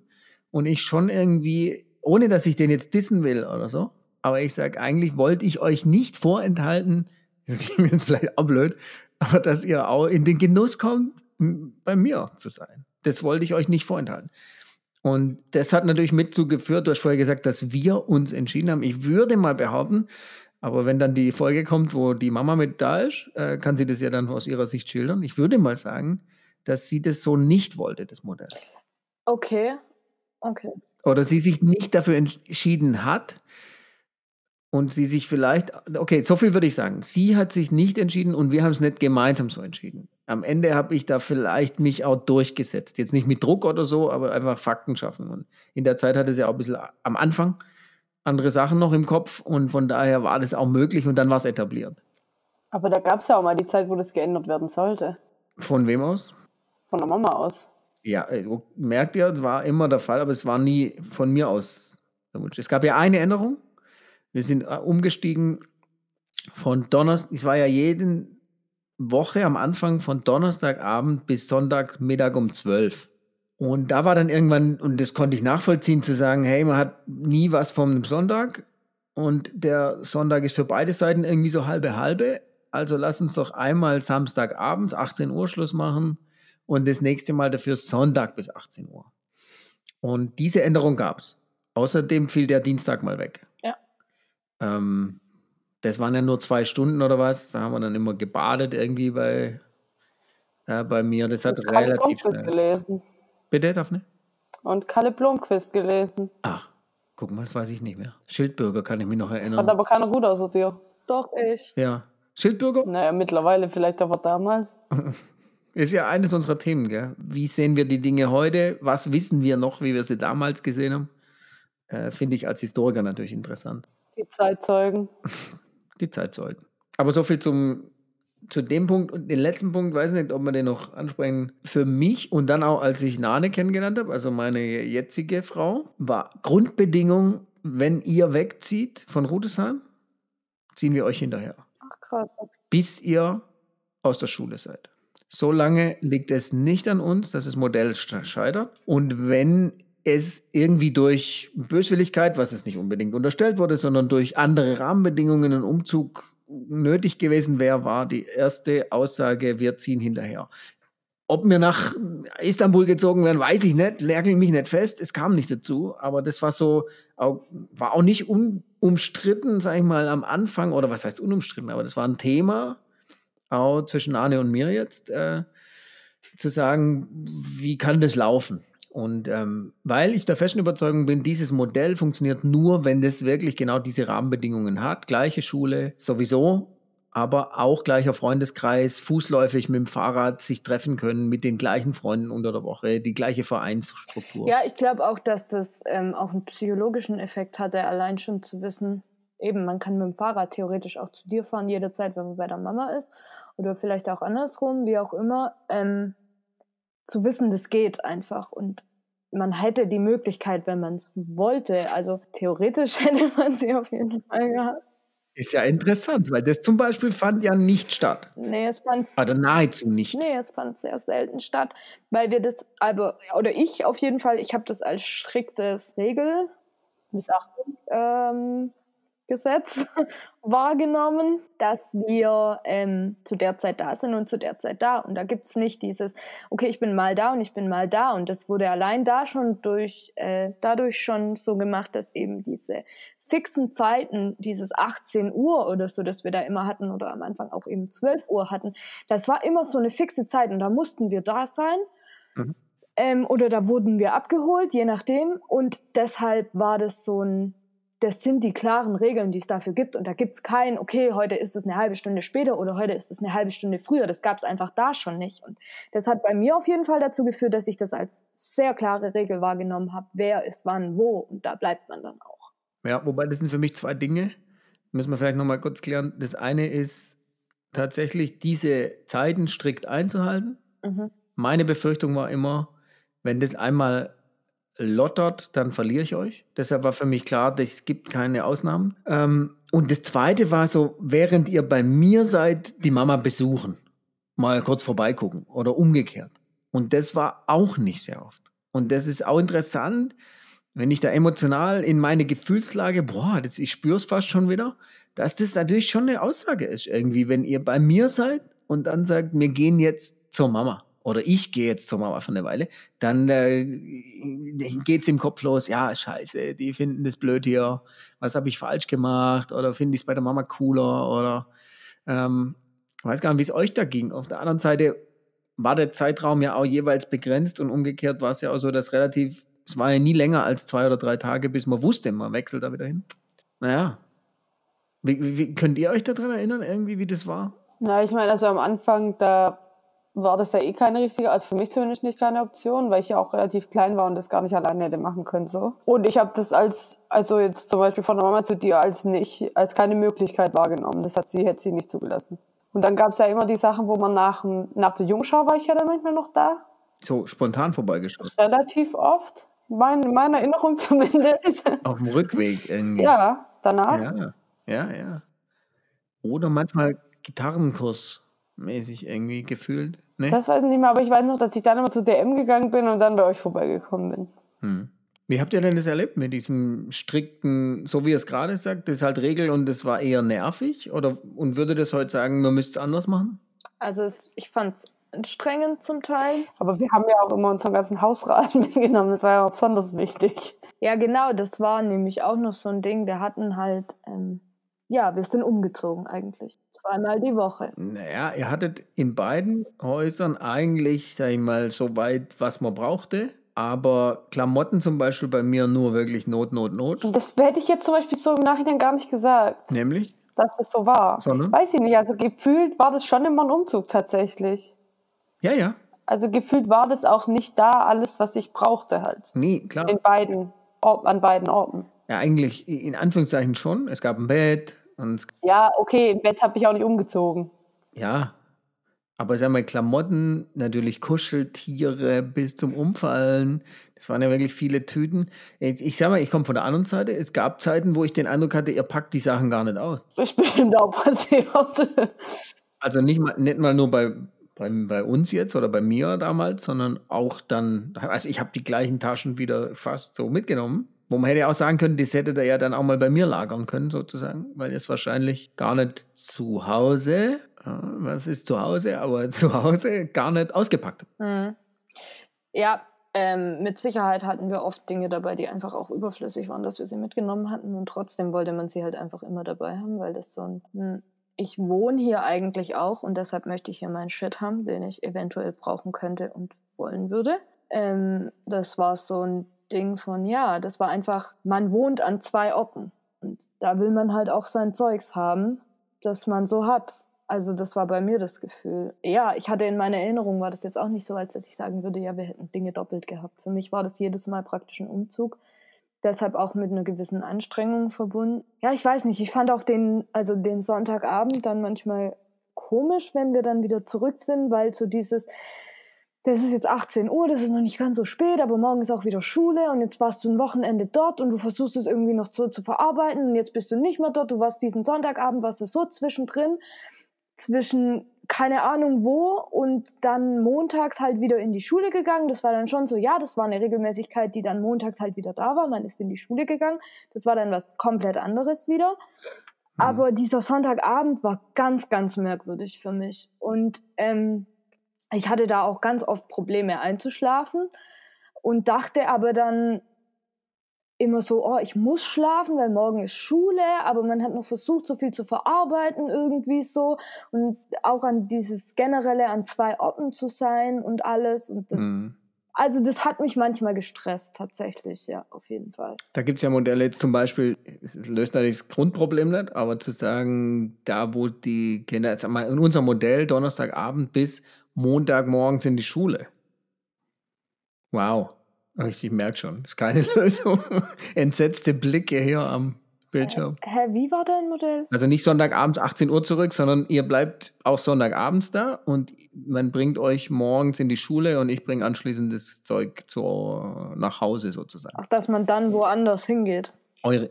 Speaker 3: und ich schon irgendwie, ohne dass ich den jetzt dissen will oder so, aber ich sage, eigentlich wollte ich euch nicht vorenthalten, das klingt jetzt vielleicht auch blöd, aber dass ihr auch in den Genuss kommt, bei mir zu sein. Das wollte ich euch nicht vorenthalten. Und das hat natürlich mit zugeführt, du hast vorher gesagt, dass wir uns entschieden haben. Ich würde mal behaupten, aber wenn dann die Folge kommt, wo die Mama mit da ist, äh, kann sie das ja dann aus ihrer Sicht schildern. Ich würde mal sagen, dass sie das so nicht wollte, das Modell.
Speaker 4: Okay, Okay.
Speaker 3: Oder sie sich nicht dafür entschieden hat und sie sich vielleicht, okay, so viel würde ich sagen. Sie hat sich nicht entschieden und wir haben es nicht gemeinsam so entschieden. Am Ende habe ich da vielleicht mich auch durchgesetzt. Jetzt nicht mit Druck oder so, aber einfach Fakten schaffen. Und in der Zeit hatte sie auch ein bisschen am Anfang andere Sachen noch im Kopf und von daher war das auch möglich und dann war es etabliert.
Speaker 2: Aber da gab es ja auch mal die Zeit, wo das geändert werden sollte.
Speaker 3: Von wem aus?
Speaker 2: Von der Mama aus.
Speaker 3: Ja, äh, merkt ihr, es war immer der Fall, aber es war nie von mir aus der Wunsch. Es gab ja eine Änderung. Wir sind äh, umgestiegen von Donnerstag, es war ja jede Woche am Anfang von Donnerstagabend bis Sonntagmittag um 12. Und da war dann irgendwann, und das konnte ich nachvollziehen, zu sagen, hey, man hat nie was vom Sonntag und der Sonntag ist für beide Seiten irgendwie so halbe halbe. Also lass uns doch einmal Samstagabends 18 Uhr Schluss machen und das nächste Mal dafür Sonntag bis 18 Uhr. Und diese Änderung gab es. Außerdem fiel der Dienstag mal weg.
Speaker 4: Ja.
Speaker 3: Ähm, das waren ja nur zwei Stunden oder was. Da haben wir dann immer gebadet irgendwie bei, äh, bei mir. Das hat
Speaker 2: Kalle
Speaker 3: relativ schnell.
Speaker 2: gelesen.
Speaker 3: Bitte, Daphne?
Speaker 2: Und Kalle Blomqvist gelesen.
Speaker 3: Ach, guck mal, das weiß ich nicht mehr. Schildbürger kann ich mich noch
Speaker 2: Hat
Speaker 3: erinnern.
Speaker 2: aber keiner gut außer dir.
Speaker 4: Doch, ich.
Speaker 3: Ja. Schildbürger?
Speaker 2: Naja, mittlerweile vielleicht aber damals.
Speaker 3: Ist ja eines unserer Themen, gell? Wie sehen wir die Dinge heute? Was wissen wir noch, wie wir sie damals gesehen haben? Äh, Finde ich als Historiker natürlich interessant.
Speaker 2: Die Zeitzeugen.
Speaker 3: Die Zeitzeugen. Aber so viel zum, zu dem Punkt. Und den letzten Punkt, weiß nicht, ob wir den noch ansprechen. Für mich und dann auch, als ich Nane kennengelernt habe, also meine jetzige Frau, war Grundbedingung, wenn ihr wegzieht von Rudesheim, ziehen wir euch hinterher.
Speaker 4: Ach, krass.
Speaker 3: Bis ihr aus der Schule seid. Solange liegt es nicht an uns, dass das Modell scheitert. Und wenn es irgendwie durch Böswilligkeit, was es nicht unbedingt unterstellt wurde, sondern durch andere Rahmenbedingungen einen Umzug nötig gewesen wäre, war die erste Aussage, wir ziehen hinterher. Ob wir nach Istanbul gezogen werden, weiß ich nicht, lärgel mich nicht fest, es kam nicht dazu, aber das war so, war auch nicht un, umstritten, sag ich mal, am Anfang, oder was heißt unumstritten, aber das war ein Thema, auch zwischen Arne und mir jetzt, äh, zu sagen, wie kann das laufen? Und ähm, weil ich der festen Überzeugung bin, dieses Modell funktioniert nur, wenn das wirklich genau diese Rahmenbedingungen hat. Gleiche Schule sowieso, aber auch gleicher Freundeskreis, fußläufig mit dem Fahrrad sich treffen können mit den gleichen Freunden unter der Woche, die gleiche Vereinsstruktur.
Speaker 4: Ja, ich glaube auch, dass das ähm, auch einen psychologischen Effekt hatte, allein schon zu wissen, eben, man kann mit dem Fahrrad theoretisch auch zu dir fahren, jederzeit, wenn man bei der Mama ist. Oder vielleicht auch andersrum, wie auch immer. Ähm, zu wissen, das geht einfach. Und man hätte die Möglichkeit, wenn man es wollte, also theoretisch hätte man sie auf jeden Fall gehabt.
Speaker 3: Ist ja interessant, weil das zum Beispiel fand ja nicht statt.
Speaker 4: Nee, es fand.
Speaker 3: Oder nahezu nicht.
Speaker 4: Nee, es fand sehr selten statt, weil wir das, aber, oder ich auf jeden Fall, ich habe das als striktes Regel,
Speaker 2: Missachtung.
Speaker 4: ähm, Gesetz wahrgenommen, dass wir ähm, zu der Zeit da sind und zu der Zeit da. Und da gibt es nicht dieses, okay, ich bin mal da und ich bin mal da. Und das wurde allein da schon durch, äh, dadurch schon so gemacht, dass eben diese fixen Zeiten, dieses 18 Uhr oder so, das wir da immer hatten, oder am Anfang auch eben 12 Uhr hatten, das war immer so eine fixe Zeit und da mussten wir da sein.
Speaker 3: Mhm.
Speaker 4: Ähm, oder da wurden wir abgeholt, je nachdem. Und deshalb war das so ein, das sind die klaren Regeln, die es dafür gibt. Und da gibt es kein, okay, heute ist es eine halbe Stunde später oder heute ist es eine halbe Stunde früher. Das gab es einfach da schon nicht. Und das hat bei mir auf jeden Fall dazu geführt, dass ich das als sehr klare Regel wahrgenommen habe, wer ist wann wo. Und da bleibt man dann auch.
Speaker 3: Ja, wobei das sind für mich zwei Dinge. Müssen wir vielleicht nochmal kurz klären. Das eine ist tatsächlich, diese Zeiten strikt einzuhalten.
Speaker 4: Mhm.
Speaker 3: Meine Befürchtung war immer, wenn das einmal lottert, dann verliere ich euch. Deshalb war für mich klar, es gibt keine Ausnahmen. Ähm, und das Zweite war so, während ihr bei mir seid, die Mama besuchen, mal kurz vorbeigucken oder umgekehrt. Und das war auch nicht sehr oft. Und das ist auch interessant, wenn ich da emotional in meine Gefühlslage, boah, das, ich spüre es fast schon wieder, dass das natürlich schon eine Aussage ist irgendwie, wenn ihr bei mir seid und dann sagt, wir gehen jetzt zur Mama oder ich gehe jetzt zur Mama für eine Weile, dann äh, geht es im Kopf los, ja, scheiße, die finden das blöd hier, was habe ich falsch gemacht oder finde ich es bei der Mama cooler oder ähm, weiß gar nicht, wie es euch da ging. Auf der anderen Seite war der Zeitraum ja auch jeweils begrenzt und umgekehrt war es ja auch so, dass relativ es war ja nie länger als zwei oder drei Tage, bis man wusste, man wechselt da wieder hin. Naja. Wie, wie, könnt ihr euch daran erinnern, irgendwie, wie das war?
Speaker 2: Na, ich meine, also am Anfang, da war das ja eh keine richtige, also für mich zumindest nicht keine Option, weil ich ja auch relativ klein war und das gar nicht alleine hätte machen können so. Und ich habe das als, also jetzt zum Beispiel von der Mama zu dir als nicht, als keine Möglichkeit wahrgenommen. Das hat sie, hätte sie nicht zugelassen. Und dann gab es ja immer die Sachen, wo man nach, nach der Jungschau war ich ja dann manchmal noch da.
Speaker 3: So spontan vorbeigeschaut.
Speaker 2: Relativ oft. Mein, meine Erinnerung zumindest.
Speaker 3: Auf dem Rückweg irgendwie.
Speaker 2: Ja, danach.
Speaker 3: Ja, ja, ja. Oder manchmal Gitarrenkurs mäßig irgendwie gefühlt. Ne?
Speaker 2: Das weiß ich nicht mehr, aber ich weiß noch, dass ich dann immer zu DM gegangen bin und dann bei euch vorbeigekommen bin.
Speaker 3: Hm. Wie habt ihr denn das erlebt mit diesem strikten, so wie ihr es gerade sagt, das ist halt Regel und das war eher nervig? Oder und würde das heute sagen, man müsste es anders machen?
Speaker 4: Also es, ich fand es anstrengend zum Teil.
Speaker 2: Aber wir haben ja auch immer unseren ganzen Hausrat mitgenommen. Das war ja auch besonders wichtig.
Speaker 4: Ja, genau, das war nämlich auch noch so ein Ding. Wir hatten halt, ähm, ja, wir sind umgezogen eigentlich. Zweimal die Woche.
Speaker 3: Naja, ihr hattet in beiden Häusern eigentlich, sag ich mal, so weit, was man brauchte. Aber Klamotten zum Beispiel bei mir nur wirklich Not, Not, Not.
Speaker 2: Das hätte ich jetzt zum Beispiel so im Nachhinein gar nicht gesagt.
Speaker 3: Nämlich?
Speaker 2: Dass es so war.
Speaker 3: Sondern?
Speaker 2: Weiß ich nicht. Also gefühlt war das schon immer ein Umzug tatsächlich.
Speaker 3: Ja, ja.
Speaker 2: Also gefühlt war das auch nicht da alles, was ich brauchte halt.
Speaker 3: Nee, klar.
Speaker 2: In beiden, Or- an beiden Orten.
Speaker 3: Ja, eigentlich in Anführungszeichen schon. Es gab ein Bett und
Speaker 2: Ja, okay, im Bett habe ich auch nicht umgezogen.
Speaker 3: ja. Aber sag mal, Klamotten, natürlich Kuscheltiere bis zum Umfallen. Das waren ja wirklich viele Tüten. Jetzt, ich sag mal, ich komme von der anderen Seite. Es gab Zeiten, wo ich den Eindruck hatte, ihr packt die Sachen gar nicht aus.
Speaker 2: Ist bestimmt auch passiert.
Speaker 3: Also nicht mal, nicht mal nur bei, bei, bei uns jetzt oder bei mir damals, sondern auch dann, also ich habe die gleichen Taschen wieder fast so mitgenommen. Wo man hätte auch sagen können, das hätte er ja dann auch mal bei mir lagern können, sozusagen, weil es wahrscheinlich gar nicht zu Hause, äh, was ist zu Hause, aber zu Hause gar nicht ausgepackt.
Speaker 4: Mhm. Ja, ähm, mit Sicherheit hatten wir oft Dinge dabei, die einfach auch überflüssig waren, dass wir sie mitgenommen hatten. Und trotzdem wollte man sie halt einfach immer dabei haben, weil das so ein. hm, Ich wohne hier eigentlich auch und deshalb möchte ich hier meinen Shit haben, den ich eventuell brauchen könnte und wollen würde. Ähm, das war so ein Ding von, ja, das war einfach, man wohnt an zwei Orten. Und da will man halt auch sein Zeugs haben, das man so hat. Also das war bei mir das Gefühl. Ja, ich hatte in meiner Erinnerung, war das jetzt auch nicht so, als dass ich sagen würde, ja, wir hätten Dinge doppelt gehabt. Für mich war das jedes Mal praktisch ein Umzug. Deshalb auch mit einer gewissen Anstrengung verbunden. Ja, ich weiß nicht, ich fand auch den, also den Sonntagabend dann manchmal komisch, wenn wir dann wieder zurück sind, weil so dieses, das ist jetzt 18 Uhr, das ist noch nicht ganz so spät, aber morgen ist auch wieder Schule und jetzt warst du ein Wochenende dort und du versuchst es irgendwie noch so zu verarbeiten und jetzt bist du nicht mehr dort, du warst diesen Sonntagabend, warst du so zwischendrin, zwischen keine Ahnung wo und dann montags halt wieder in die Schule gegangen. Das war dann schon so, ja, das war eine Regelmäßigkeit, die dann montags halt wieder da war. Man ist in die Schule gegangen. Das war dann was komplett anderes wieder. Mhm. Aber dieser Sonntagabend war ganz, ganz merkwürdig für mich. Und ähm, ich hatte da auch ganz oft Probleme einzuschlafen und dachte aber dann immer so, oh, ich muss schlafen, weil morgen ist Schule, aber man hat noch versucht, so viel zu verarbeiten irgendwie so und auch an dieses generelle an zwei Orten zu sein und alles und das mhm. Also das hat mich manchmal gestresst, tatsächlich, ja, auf jeden Fall.
Speaker 3: Da gibt es ja Modelle jetzt zum Beispiel, es löst natürlich das Grundproblem nicht, aber zu sagen, da wo die Kinder, jetzt mal in unserem Modell Donnerstagabend bis Montagmorgens in die Schule. Wow. Ich, merke schon, ist keine Lösung. Entsetzte Blicke hier am Bildschirm.
Speaker 4: Hä, wie war dein Modell?
Speaker 3: Also nicht Sonntagabends 18 Uhr zurück, sondern ihr bleibt auch Sonntagabends da und man bringt euch morgens in die Schule und ich bringe anschließend das Zeug zu, nach Hause sozusagen.
Speaker 4: Ach, dass man dann woanders hingeht.
Speaker 3: Eure.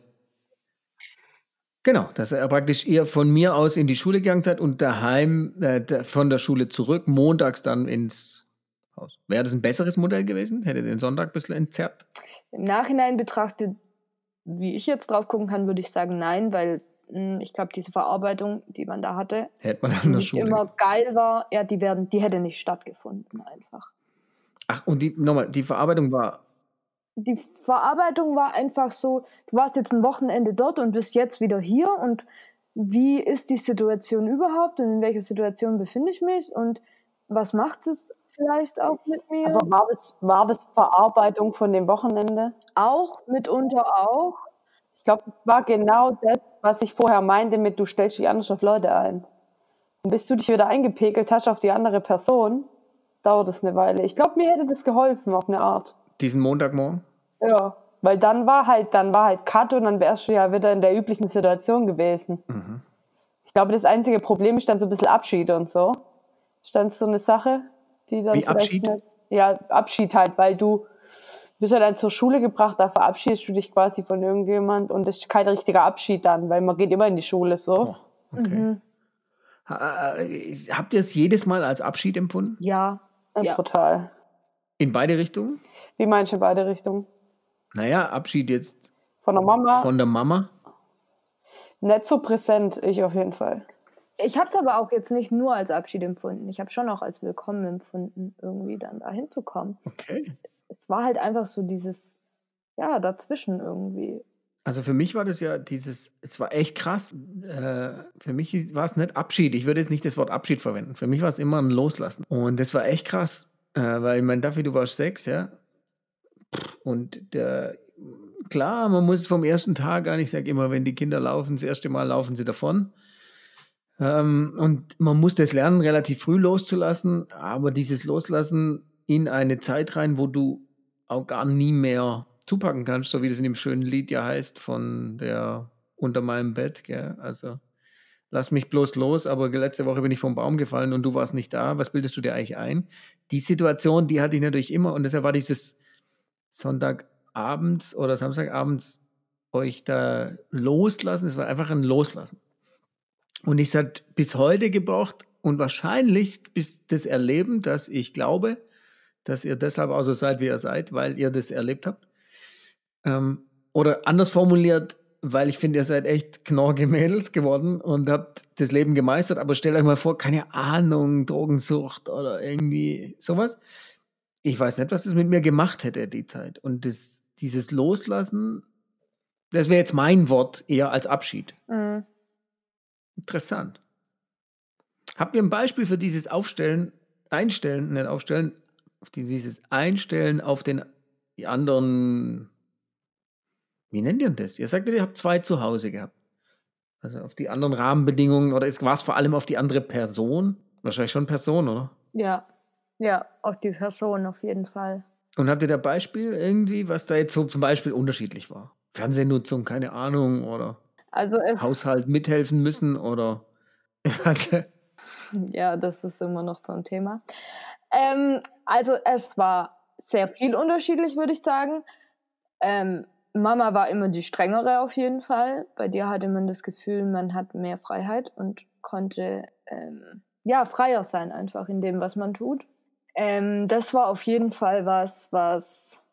Speaker 3: Genau, dass ihr praktisch ihr von mir aus in die Schule gegangen seid und daheim äh, von der Schule zurück, montags dann ins Haus. Wäre das ein besseres Modell gewesen? Hätte den Sonntag ein bisschen entzerrt?
Speaker 4: Im Nachhinein betrachtet wie ich jetzt drauf gucken kann, würde ich sagen, nein, weil mh, hm, ich glaube, diese Verarbeitung, die man da hatte,
Speaker 3: hätte man an der Schule
Speaker 4: immer geil war, ja, die werden, die hätte nicht stattgefunden einfach.
Speaker 3: Ach, und die nochmal, die Verarbeitung war.
Speaker 4: Die Verarbeitung war einfach so, du warst jetzt ein Wochenende dort und bist jetzt wieder hier und wie ist die Situation überhaupt und in welcher Situation befinde ich mich und was macht es vielleicht auch mit mir.
Speaker 2: Aber war das, war das Verarbeitung von dem Wochenende?
Speaker 4: Auch, mitunter auch.
Speaker 2: Ich glaube, das war genau das, was ich vorher meinte mit, du stellst dich anders auf Leute ein. Und bis du dich wieder eingepegelt hast auf die andere Person, dauert es eine Weile. Ich glaube, mir hätte das geholfen auf eine Art.
Speaker 3: Diesen Montagmorgen?
Speaker 2: Ja, weil dann war halt, dann war halt Cut und dann wärst du ja wieder in der üblichen Situation gewesen. Mhm. Ich glaube, das einzige Problem ist dann so ein bisschen Abschied und so. Ist dann so eine Sache die dann
Speaker 3: Wie Abschied? Nicht,
Speaker 2: ja, Abschied halt, weil du bist ja dann zur Schule gebracht, da verabschiedest du dich quasi von irgendjemand und das ist kein richtiger Abschied dann, weil man geht immer in die Schule so. Oh, okay. Mhm.
Speaker 3: Habt ihr es jedes Mal als Abschied empfunden?
Speaker 4: Ja.
Speaker 2: ja. Total.
Speaker 3: In beide Richtungen?
Speaker 2: Wie meinst du in beide Richtungen?
Speaker 3: Naja, Abschied jetzt.
Speaker 2: Von der Mama?
Speaker 3: Von der Mama?
Speaker 2: Nicht so präsent, ich auf jeden Fall.
Speaker 4: Ich habe es aber auch jetzt nicht nur als Abschied empfunden. Ich habe schon auch als Willkommen empfunden, irgendwie dann da hinzukommen.
Speaker 3: Okay.
Speaker 4: Es war halt einfach so dieses, ja, dazwischen irgendwie.
Speaker 3: Also für mich war das ja dieses, es war echt krass. Äh, für mich war es nicht Abschied. Ich würde jetzt nicht das Wort Abschied verwenden. Für mich war es immer ein Loslassen. Und das war echt krass. Äh, weil ich meine, dafür, du warst sechs, ja. Und der, klar, man muss vom ersten Tag an, ich sage immer, wenn die Kinder laufen, das erste Mal laufen sie davon. Ähm, und man muss das lernen, relativ früh loszulassen, aber dieses Loslassen in eine Zeit rein, wo du auch gar nie mehr zupacken kannst, so wie das in dem schönen Lied ja heißt von der Unter meinem Bett, gell? Also lass mich bloß los, aber letzte Woche bin ich vom Baum gefallen und du warst nicht da. Was bildest du dir eigentlich ein? Die Situation, die hatte ich natürlich immer und deshalb war dieses Sonntagabends oder Samstagabends euch da loslassen. Es war einfach ein Loslassen. Und ich hat bis heute gebraucht und wahrscheinlich bis das Erleben, dass ich glaube, dass ihr deshalb auch so seid, wie ihr seid, weil ihr das erlebt habt. Ähm, oder anders formuliert, weil ich finde, ihr seid echt knorrige Mädels geworden und habt das Leben gemeistert. Aber stellt euch mal vor, keine Ahnung, Drogensucht oder irgendwie sowas. Ich weiß nicht, was das mit mir gemacht hätte, die Zeit. Und das, dieses Loslassen, das wäre jetzt mein Wort eher als Abschied. Mhm. Interessant. Habt ihr ein Beispiel für dieses Aufstellen, Einstellen, nicht Aufstellen, dieses Einstellen auf den anderen, wie nennt ihr das? Ihr sagt, ihr habt zwei zu Hause gehabt. Also auf die anderen Rahmenbedingungen oder war es vor allem auf die andere Person? Wahrscheinlich schon Person, oder?
Speaker 4: Ja, ja, auf die Person auf jeden Fall.
Speaker 3: Und habt ihr da Beispiel irgendwie, was da jetzt so zum Beispiel unterschiedlich war? Fernsehnutzung, keine Ahnung, oder?
Speaker 4: Also
Speaker 3: Haushalt mithelfen müssen oder
Speaker 4: ja, das ist immer noch so ein Thema. Ähm, also es war sehr viel unterschiedlich, würde ich sagen. Ähm, Mama war immer die strengere auf jeden Fall. Bei dir hatte man das Gefühl, man hat mehr Freiheit und konnte ähm, ja freier sein einfach in dem, was man tut. Ähm, das war auf jeden Fall was, was,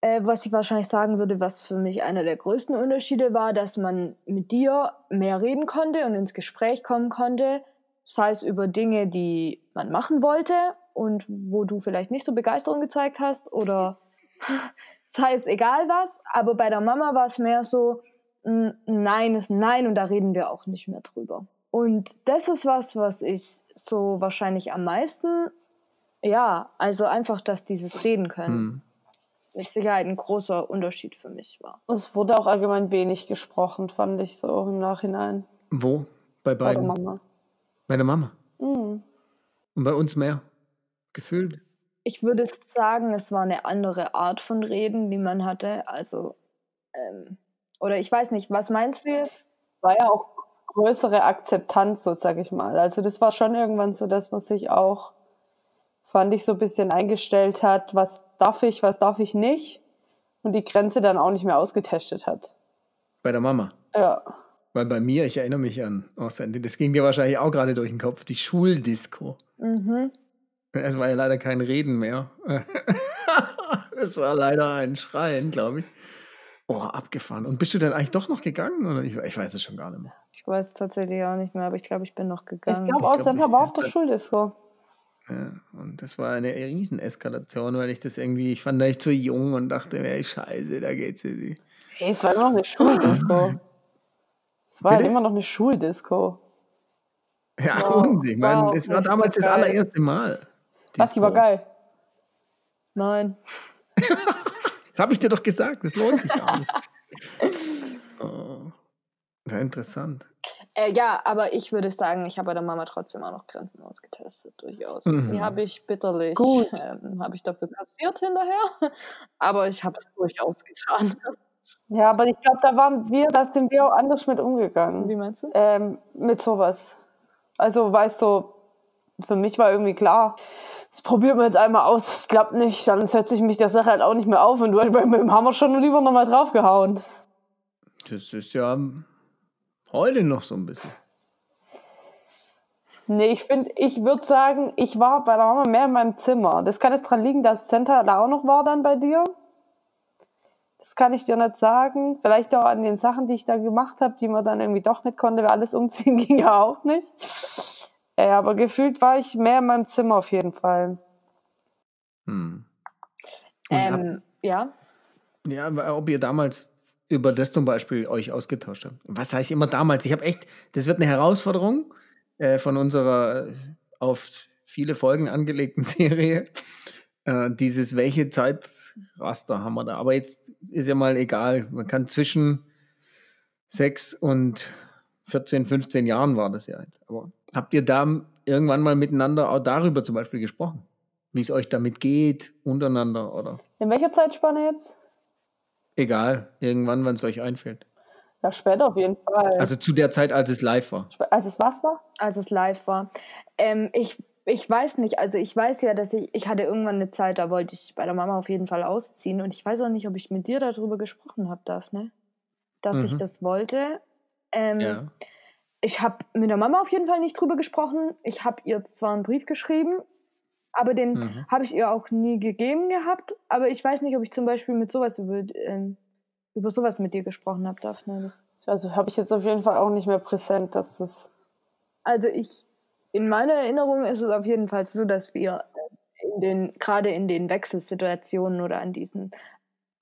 Speaker 4: äh, was ich wahrscheinlich sagen würde, was für mich einer der größten Unterschiede war, dass man mit dir mehr reden konnte und ins Gespräch kommen konnte, sei es über Dinge, die man machen wollte und wo du vielleicht nicht so Begeisterung gezeigt hast oder sei es egal was, aber bei der Mama war es mehr so, Nein ist Nein und da reden wir auch nicht mehr drüber. Und das ist was, was ich so wahrscheinlich am meisten ja, also einfach, dass dieses Reden können hm. mit Sicherheit ein großer Unterschied für mich war.
Speaker 2: Es wurde auch allgemein wenig gesprochen, fand ich so im Nachhinein.
Speaker 3: Wo? Bei beiden?
Speaker 2: Bei der Mama.
Speaker 3: Bei der Mama? Mhm. Und bei uns mehr? Gefühlt?
Speaker 4: Ich würde sagen, es war eine andere Art von Reden, die man hatte. Also, ähm, oder ich weiß nicht, was meinst du jetzt?
Speaker 2: War ja auch größere Akzeptanz, so sag ich mal. Also das war schon irgendwann so, dass man sich auch fand ich, so ein bisschen eingestellt hat, was darf ich, was darf ich nicht und die Grenze dann auch nicht mehr ausgetestet hat.
Speaker 3: Bei der Mama?
Speaker 2: Ja.
Speaker 3: Weil bei mir, ich erinnere mich an, das ging dir wahrscheinlich auch gerade durch den Kopf, die Schuldisco. Mhm. Es war ja leider kein Reden mehr. es war leider ein Schreien, glaube ich. Oh, abgefahren. Und bist du dann eigentlich doch noch gegangen? Oder ich, ich weiß es schon gar nicht mehr.
Speaker 4: Ich weiß es tatsächlich auch nicht mehr, aber ich glaube, ich bin noch gegangen.
Speaker 2: Ich glaube, außerdem war auf der Schuldisco.
Speaker 3: Ja, und das war eine Rieseneskalation, weil ich das irgendwie, ich fand da echt zu jung und dachte, ey, scheiße, da geht's
Speaker 2: irgendwie. Hey, es war immer noch eine Schuldisco. es war halt immer noch eine Schuldisco.
Speaker 3: Ja, wow. und ich meine, wow, es war damals das allererste Mal.
Speaker 2: Das war geil.
Speaker 4: Nein.
Speaker 3: das habe ich dir doch gesagt, das lohnt sich gar nicht. oh. Ja, interessant.
Speaker 4: Äh, ja, aber ich würde sagen, ich habe bei der Mama trotzdem auch noch Grenzen ausgetestet, durchaus. Mhm. Die habe ich bitterlich, ähm, habe ich dafür kassiert hinterher, aber ich habe es durchaus getan.
Speaker 2: Ja, aber ich glaube, da waren wir, da sind wir auch anders mit umgegangen.
Speaker 4: Wie meinst du?
Speaker 2: Ähm, mit sowas. Also, weißt du, für mich war irgendwie klar, das probiert man jetzt einmal aus, es klappt nicht, dann setze ich mich der Sache halt auch nicht mehr auf und du hast mit dem Hammer schon lieber nochmal draufgehauen.
Speaker 3: Das ist ja Heute noch so ein bisschen.
Speaker 2: Nee, ich finde, ich würde sagen, ich war bei der Mama mehr in meinem Zimmer. Das kann jetzt dran liegen, dass Center da auch noch war dann bei dir. Das kann ich dir nicht sagen. Vielleicht auch an den Sachen, die ich da gemacht habe, die man dann irgendwie doch nicht konnte, weil alles umziehen ging ja auch nicht. Äh, aber gefühlt war ich mehr in meinem Zimmer auf jeden Fall.
Speaker 3: Hm.
Speaker 4: Ähm, ja.
Speaker 3: Ja, ob ihr damals über das zum Beispiel euch ausgetauscht habt. Was heißt immer damals? Ich habe echt, das wird eine Herausforderung äh, von unserer äh, auf viele Folgen angelegten Serie. Äh, dieses, welche Zeitraster haben wir da? Aber jetzt ist ja mal egal. Man kann zwischen sechs und 14, 15 Jahren war das ja jetzt. Aber habt ihr da irgendwann mal miteinander auch darüber zum Beispiel gesprochen? Wie es euch damit geht, untereinander, oder?
Speaker 2: In welcher Zeitspanne jetzt?
Speaker 3: Egal, irgendwann, wenn es euch einfällt.
Speaker 2: Ja, später auf jeden Fall.
Speaker 3: Also zu der Zeit, als es live war.
Speaker 2: Als es was war?
Speaker 4: Als es live war. Ähm, ich, ich weiß nicht, also ich weiß ja, dass ich, ich hatte irgendwann eine Zeit, da wollte ich bei der Mama auf jeden Fall ausziehen und ich weiß auch nicht, ob ich mit dir darüber gesprochen habe, Daphne, dass mhm. ich das wollte. Ähm, ja. Ich habe mit der Mama auf jeden Fall nicht drüber gesprochen. Ich habe ihr zwar einen Brief geschrieben, aber den mhm. habe ich ihr auch nie gegeben gehabt. Aber ich weiß nicht, ob ich zum Beispiel mit sowas über, ähm, über sowas mit dir gesprochen habe, Daphne.
Speaker 2: Das also habe ich jetzt auf jeden Fall auch nicht mehr präsent, dass das.
Speaker 4: Also ich, in meiner Erinnerung ist es auf jeden Fall so, dass wir in den, gerade in den Wechselsituationen oder an diesen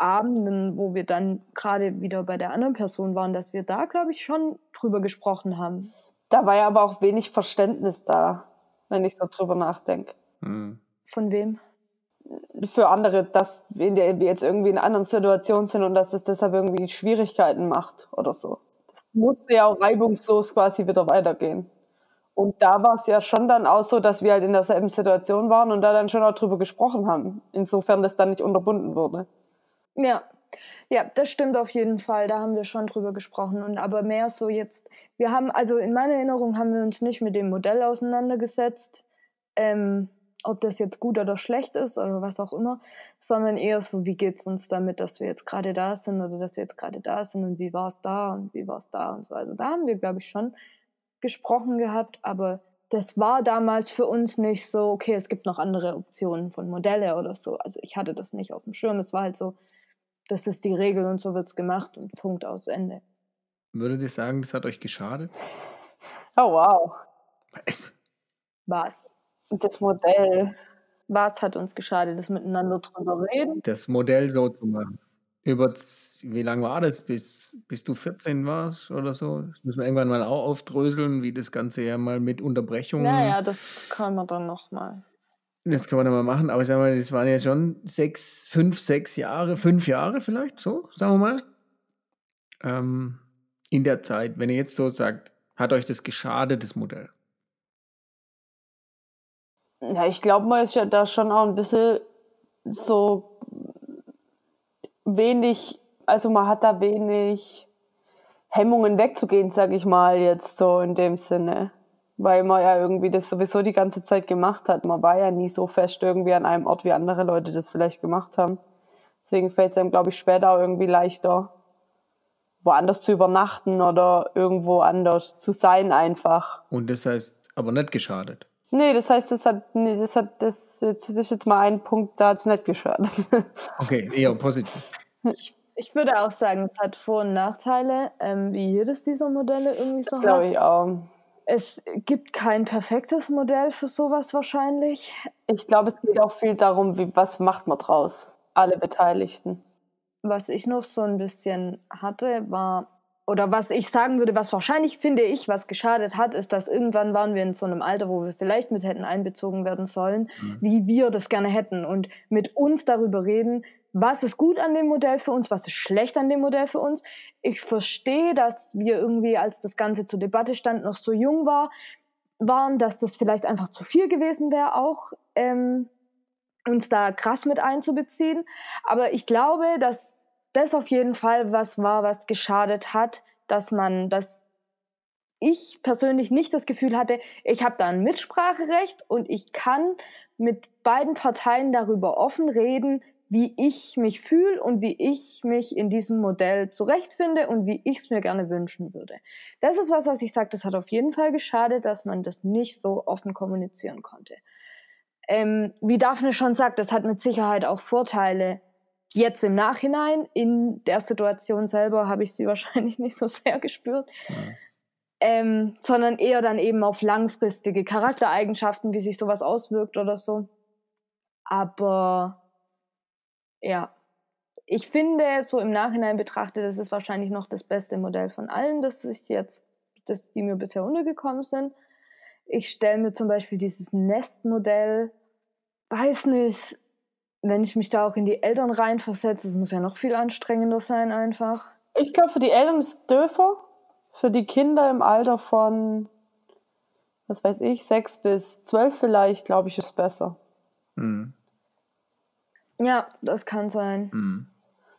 Speaker 4: Abenden, wo wir dann gerade wieder bei der anderen Person waren, dass wir da, glaube ich, schon drüber gesprochen haben.
Speaker 2: Da war ja aber auch wenig Verständnis da, wenn ich so drüber nachdenke.
Speaker 3: Mhm.
Speaker 4: Von wem?
Speaker 2: Für andere, dass wir jetzt irgendwie in anderen Situationen sind und dass es deshalb irgendwie Schwierigkeiten macht oder so. Das musste ja auch reibungslos quasi wieder weitergehen. Und da war es ja schon dann auch so, dass wir halt in derselben Situation waren und da dann schon auch drüber gesprochen haben. Insofern das dann nicht unterbunden wurde.
Speaker 4: Ja, ja, das stimmt auf jeden Fall. Da haben wir schon drüber gesprochen. Und aber mehr so jetzt, wir haben, also in meiner Erinnerung haben wir uns nicht mit dem Modell auseinandergesetzt. Ähm, ob das jetzt gut oder schlecht ist oder was auch immer, sondern eher so, wie geht es uns damit, dass wir jetzt gerade da sind oder dass wir jetzt gerade da sind und wie war es da und wie war es da und so. Also da haben wir, glaube ich, schon gesprochen gehabt, aber das war damals für uns nicht so, okay, es gibt noch andere Optionen von Modelle oder so. Also ich hatte das nicht auf dem Schirm. Es war halt so, das ist die Regel und so wird es gemacht und Punkt aus Ende.
Speaker 3: Würdet ihr sagen, das hat euch geschadet?
Speaker 2: Oh, wow.
Speaker 4: Was?
Speaker 2: Das Modell.
Speaker 4: Was hat uns geschadet, das miteinander drüber reden?
Speaker 3: Das Modell so zu machen. Über, wie lange war das, bis, bis du 14 warst oder so? Das müssen wir irgendwann mal auch aufdröseln, wie das Ganze ja mal mit Unterbrechungen.
Speaker 4: Naja, das kann man dann nochmal.
Speaker 3: Das kann man dann mal machen, aber ich sag mal, das waren ja schon sechs, fünf, sechs Jahre, fünf Jahre vielleicht, so, sagen wir mal. Ähm, in der Zeit, wenn ihr jetzt so sagt, hat euch das geschadet, das Modell?
Speaker 2: Ja, ich glaube, man ist ja da schon auch ein bisschen so wenig, also man hat da wenig Hemmungen wegzugehen, sag ich mal jetzt so in dem Sinne. Weil man ja irgendwie das sowieso die ganze Zeit gemacht hat. Man war ja nie so fest irgendwie an einem Ort, wie andere Leute das vielleicht gemacht haben. Deswegen fällt es einem, glaube ich, später auch irgendwie leichter, woanders zu übernachten oder irgendwo anders zu sein einfach.
Speaker 3: Und das heißt aber nicht geschadet.
Speaker 2: Nee, das heißt, das hat, nee, das hat, das, jetzt ist jetzt mal ein Punkt, da hat es nicht geschadet.
Speaker 3: Okay, eher positiv.
Speaker 4: Ich, ich würde auch sagen, es hat Vor- und Nachteile, ähm, wie jedes dieser Modelle irgendwie so
Speaker 2: Das glaube
Speaker 4: hat.
Speaker 2: ich auch.
Speaker 4: Es gibt kein perfektes Modell für sowas wahrscheinlich.
Speaker 2: Ich glaube, es geht auch viel darum, wie, was macht man draus? Alle Beteiligten.
Speaker 4: Was ich noch so ein bisschen hatte, war, oder was ich sagen würde, was wahrscheinlich, finde ich, was geschadet hat, ist, dass irgendwann waren wir in so einem Alter, wo wir vielleicht mit hätten einbezogen werden sollen, wie wir das gerne hätten und mit uns darüber reden, was ist gut an dem Modell für uns, was ist schlecht an dem Modell für uns. Ich verstehe, dass wir irgendwie, als das Ganze zur Debatte stand, noch so jung war, waren, dass das vielleicht einfach zu viel gewesen wäre, auch ähm, uns da krass mit einzubeziehen. Aber ich glaube, dass das auf jeden Fall was war, was geschadet hat, dass man, dass ich persönlich nicht das Gefühl hatte, ich habe da ein Mitspracherecht und ich kann mit beiden Parteien darüber offen reden, wie ich mich fühle und wie ich mich in diesem Modell zurechtfinde und wie ich es mir gerne wünschen würde. Das ist was, was ich sage, das hat auf jeden Fall geschadet, dass man das nicht so offen kommunizieren konnte. Ähm, wie Daphne schon sagt, das hat mit Sicherheit auch Vorteile. Jetzt im Nachhinein, in der Situation selber, habe ich sie wahrscheinlich nicht so sehr gespürt. Ähm, sondern eher dann eben auf langfristige Charaktereigenschaften, wie sich sowas auswirkt oder so. Aber ja, ich finde, so im Nachhinein betrachtet, das ist wahrscheinlich noch das beste Modell von allen, das ich jetzt, das, die mir bisher untergekommen sind. Ich stelle mir zum Beispiel dieses Nestmodell, weiß nicht, wenn ich mich da auch in die Eltern reinversetze, es muss ja noch viel anstrengender sein einfach.
Speaker 2: Ich glaube, für die Eltern ist es dürfer. Für die Kinder im Alter von, was weiß ich, sechs bis zwölf vielleicht, glaube ich, ist es besser.
Speaker 3: Mhm.
Speaker 4: Ja, das kann sein.
Speaker 3: Mhm.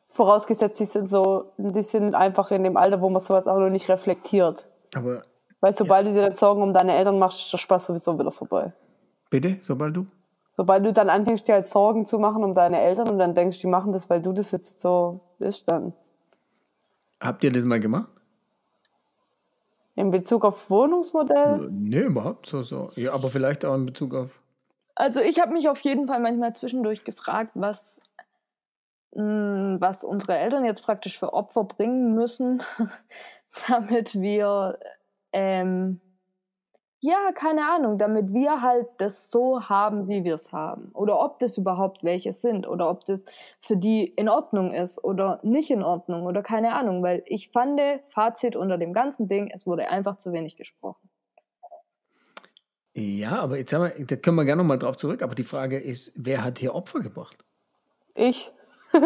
Speaker 2: Vorausgesetzt, die sind so, die sind einfach in dem Alter, wo man sowas auch noch nicht reflektiert.
Speaker 3: Aber
Speaker 2: Weil sobald du dir dann Sorgen um deine Eltern machst, ist der Spaß sowieso wieder vorbei.
Speaker 3: bitte, sobald du?
Speaker 2: Sobald du dann anfängst, dir halt Sorgen zu machen um deine Eltern und dann denkst, die machen das, weil du das jetzt so bist, dann.
Speaker 3: Habt ihr das mal gemacht?
Speaker 2: In Bezug auf Wohnungsmodell?
Speaker 3: Nee, überhaupt so, so. Ja, aber vielleicht auch in Bezug auf.
Speaker 4: Also ich habe mich auf jeden Fall manchmal zwischendurch gefragt, was, mh, was unsere Eltern jetzt praktisch für Opfer bringen müssen, damit wir, ähm, ja, keine Ahnung, damit wir halt das so haben, wie wir es haben. Oder ob das überhaupt welche sind oder ob das für die in Ordnung ist oder nicht in Ordnung oder keine Ahnung. Weil ich fand, Fazit unter dem ganzen Ding, es wurde einfach zu wenig gesprochen.
Speaker 3: Ja, aber jetzt haben wir, da können wir gerne nochmal drauf zurück. Aber die Frage ist, wer hat hier Opfer gebracht?
Speaker 2: Ich?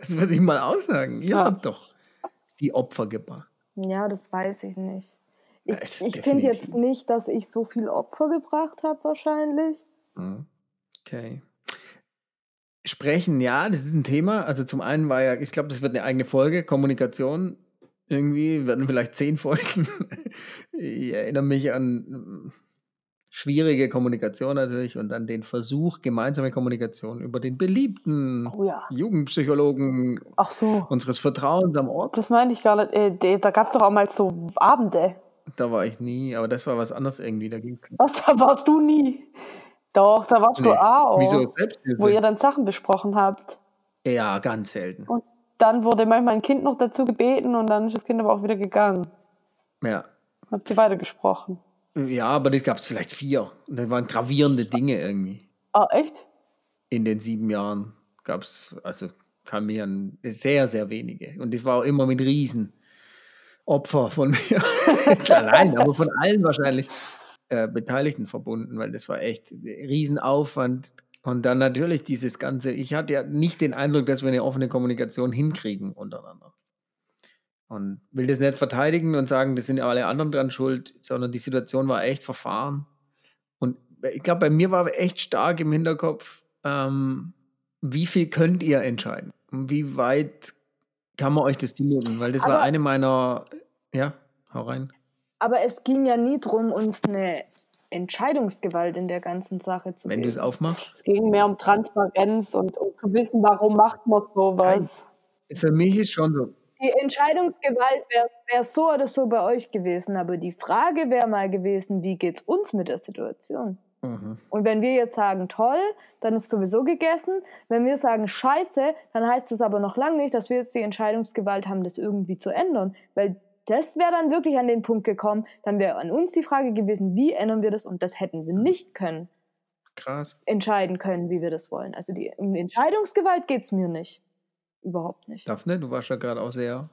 Speaker 3: Das würde ich mal aussagen. Ihr
Speaker 2: Ja.
Speaker 3: habt doch die Opfer gebracht.
Speaker 4: Ja, das weiß ich nicht. Ich, ich finde jetzt nicht, dass ich so viel Opfer gebracht habe, wahrscheinlich.
Speaker 3: Mhm. Okay. Sprechen, ja, das ist ein Thema. Also zum einen war ja, ich glaube, das wird eine eigene Folge, Kommunikation. Irgendwie werden vielleicht zehn Folgen. Ich erinnere mich an schwierige Kommunikation natürlich und dann den Versuch, gemeinsame Kommunikation über den beliebten
Speaker 2: Oh ja.
Speaker 3: Jugendpsychologen
Speaker 2: so.
Speaker 3: unseres Vertrauens am Ort.
Speaker 2: Das meine ich gar nicht. Äh, da gab es doch auch mal so Abende.
Speaker 3: Da war ich nie, aber das war was anderes irgendwie. Da ging's
Speaker 2: Was, da warst du nie. Doch, da warst
Speaker 3: Nee.
Speaker 2: du auch.
Speaker 3: Wieso Selbsthilfe?
Speaker 2: Wo ihr dann Sachen besprochen habt.
Speaker 3: ja, ganz selten.
Speaker 2: Und dann wurde manchmal ein Kind noch dazu gebeten und dann ist das Kind aber auch wieder gegangen.
Speaker 3: Ja.
Speaker 2: Habt ihr weitergesprochen.
Speaker 3: Ja, aber das gab es vielleicht vier. Und das waren gravierende Dinge irgendwie.
Speaker 2: Ah, echt?
Speaker 3: In den sieben Jahren gab es, also kam mir an sehr, sehr wenige. Und das war auch immer mit Riesen. Opfer von mir. Allein, aber von allen wahrscheinlich äh, Beteiligten verbunden, weil das war echt Riesenaufwand. Und dann natürlich dieses Ganze, ich hatte ja nicht den Eindruck, dass wir eine offene Kommunikation hinkriegen untereinander. Und will das nicht verteidigen und sagen, das sind ja alle anderen dran schuld, sondern die Situation war echt verfahren. Und ich glaube, bei mir war echt stark im Hinterkopf, ähm, wie viel könnt ihr entscheiden? Und Wie weit kann man euch das zumuten? Weil das war
Speaker 4: Aber-
Speaker 3: eine meiner, ja, hau rein.
Speaker 4: Aber es ging ja nie darum, uns eine Entscheidungsgewalt in der ganzen Sache zu
Speaker 3: Wenn du es aufmachst.
Speaker 2: Es ging mehr um Transparenz und um zu wissen, warum macht man sowas.
Speaker 3: Für mich ist schon so,
Speaker 4: Die Entscheidungsgewalt wäre wär so oder so bei euch gewesen, aber die Frage wäre mal gewesen, wie geht's uns mit der Situation?
Speaker 3: mhm.
Speaker 4: Und wenn wir jetzt sagen, toll, dann ist sowieso gegessen. Wenn wir sagen, scheiße, dann heißt das aber noch lange nicht, dass wir jetzt die Entscheidungsgewalt haben, das irgendwie zu ändern. Weil das wäre dann wirklich an den Punkt gekommen, dann wäre an uns die Frage gewesen, wie ändern wir das? Und das hätten wir nicht können,
Speaker 3: krass.
Speaker 4: entscheiden können, wie wir das wollen. Also die um Entscheidungsgewalt geht's mir nicht. Überhaupt nicht.
Speaker 3: Daphne, du warst ja gerade auch sehr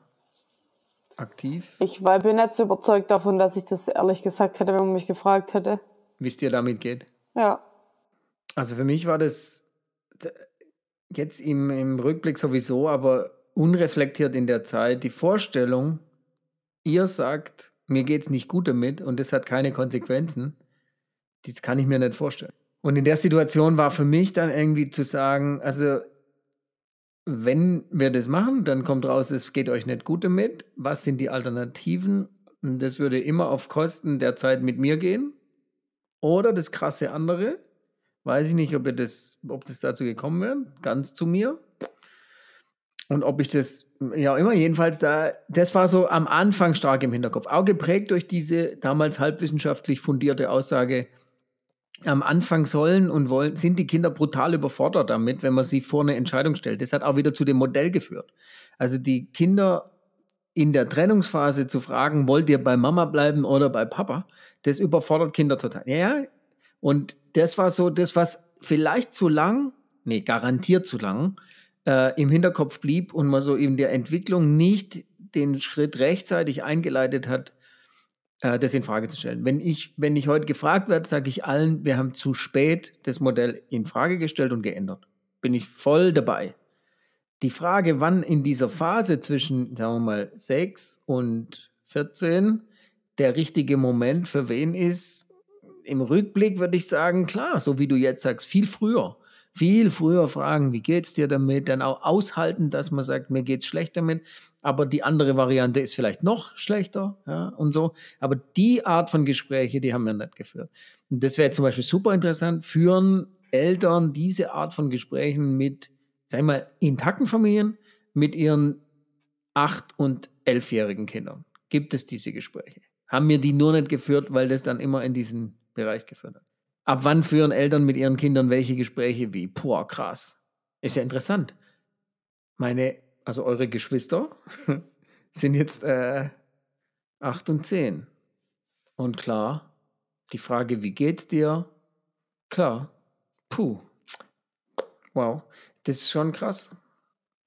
Speaker 3: aktiv.
Speaker 2: Ich war, bin nicht so überzeugt davon, dass ich das ehrlich gesagt hätte, wenn man mich gefragt hätte.
Speaker 3: Wie es dir damit geht.
Speaker 2: Ja.
Speaker 3: Also für mich war das jetzt im, im Rückblick sowieso, aber unreflektiert in der Zeit die Vorstellung, ihr sagt, mir geht's nicht gut damit und das hat keine Konsequenzen, das kann ich mir nicht vorstellen. Und in der Situation war für mich dann irgendwie zu sagen, also wenn wir das machen, dann kommt raus, es geht euch nicht gut damit. Was sind die Alternativen? Das würde immer auf Kosten der Zeit mit mir gehen. Oder das krasse andere, weiß ich nicht, ob, das, ob das dazu gekommen wäre, ganz zu mir. Und ob ich das, ja immer, jedenfalls da, das war so am Anfang stark im Hinterkopf. Auch geprägt durch diese damals halbwissenschaftlich fundierte Aussage, am Anfang sollen und wollen, sind die Kinder brutal überfordert damit, wenn man sie vor eine Entscheidung stellt. Das hat auch wieder zu dem Modell geführt. Also die Kinder in der Trennungsphase zu fragen, wollt ihr bei Mama bleiben oder bei Papa, das überfordert Kinder total. Ja, und das war so das, was vielleicht zu lang, nee, garantiert zu lang, äh, im Hinterkopf blieb und man so in der Entwicklung nicht den Schritt rechtzeitig eingeleitet hat, äh, das in Frage zu stellen. Wenn ich, wenn ich heute gefragt werde, sage ich allen, wir haben zu spät das Modell in Frage gestellt und geändert. Bin ich voll dabei. Die Frage, wann in dieser Phase zwischen, sagen wir mal, 6 und 14 der richtige Moment für wen ist, im Rückblick würde ich sagen, klar, so wie du jetzt sagst, viel früher. Viel früher fragen, wie geht's dir damit? Dann auch aushalten, dass man sagt, mir geht's schlecht damit. Aber die andere Variante ist vielleicht noch schlechter, ja, und so. Aber die Art von Gespräche, die haben wir nicht geführt. Und das wäre zum Beispiel super interessant. Führen Eltern diese Art von Gesprächen mit, sag ich mal, intakten Familien, mit ihren acht- und elfjährigen Kindern? Gibt es diese Gespräche? Haben wir die nur nicht geführt, weil das dann immer in diesen Bereich geführt hat? Ab wann führen Eltern mit ihren Kindern welche Gespräche wie? Boah, krass. Ist ja interessant. Meine, also eure Geschwister sind jetzt äh, acht und zehn. Und klar, die Frage, wie geht's dir? Klar. Puh. Wow. Das ist schon krass.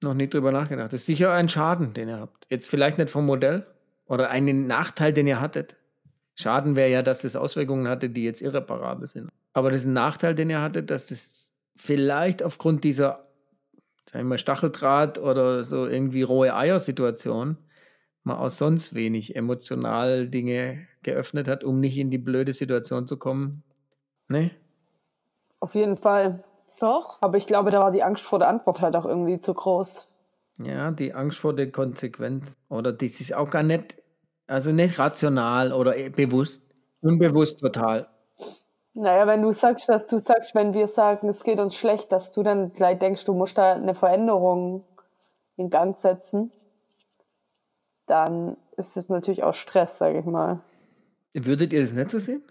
Speaker 3: Noch nicht drüber nachgedacht. Das ist sicher ein Schaden, den ihr habt. Jetzt vielleicht nicht vom Modell oder einen Nachteil, den ihr hattet. Schaden wäre ja, dass es Auswirkungen hatte, die jetzt irreparabel sind. Aber das ist ein Nachteil, den ihr hattet, dass es vielleicht aufgrund dieser, sagen wir mal, Stacheldraht oder so irgendwie rohe Eier-Situation man auch sonst wenig emotional Dinge geöffnet hat, um nicht in die blöde Situation zu kommen. Ne?
Speaker 2: Auf jeden Fall.
Speaker 4: Doch.
Speaker 2: Aber ich glaube, da war die Angst vor der Antwort halt auch irgendwie zu groß.
Speaker 3: Ja, die Angst vor der Konsequenz. Oder das ist auch gar nicht, also nicht rational oder eh bewusst. Unbewusst total.
Speaker 2: Naja, wenn du sagst, dass du sagst, wenn wir sagen, es geht uns schlecht, dass du dann gleich denkst, du musst da eine Veränderung in Gang setzen, dann ist es natürlich auch Stress, sage ich mal.
Speaker 3: Würdet ihr das nicht so sehen?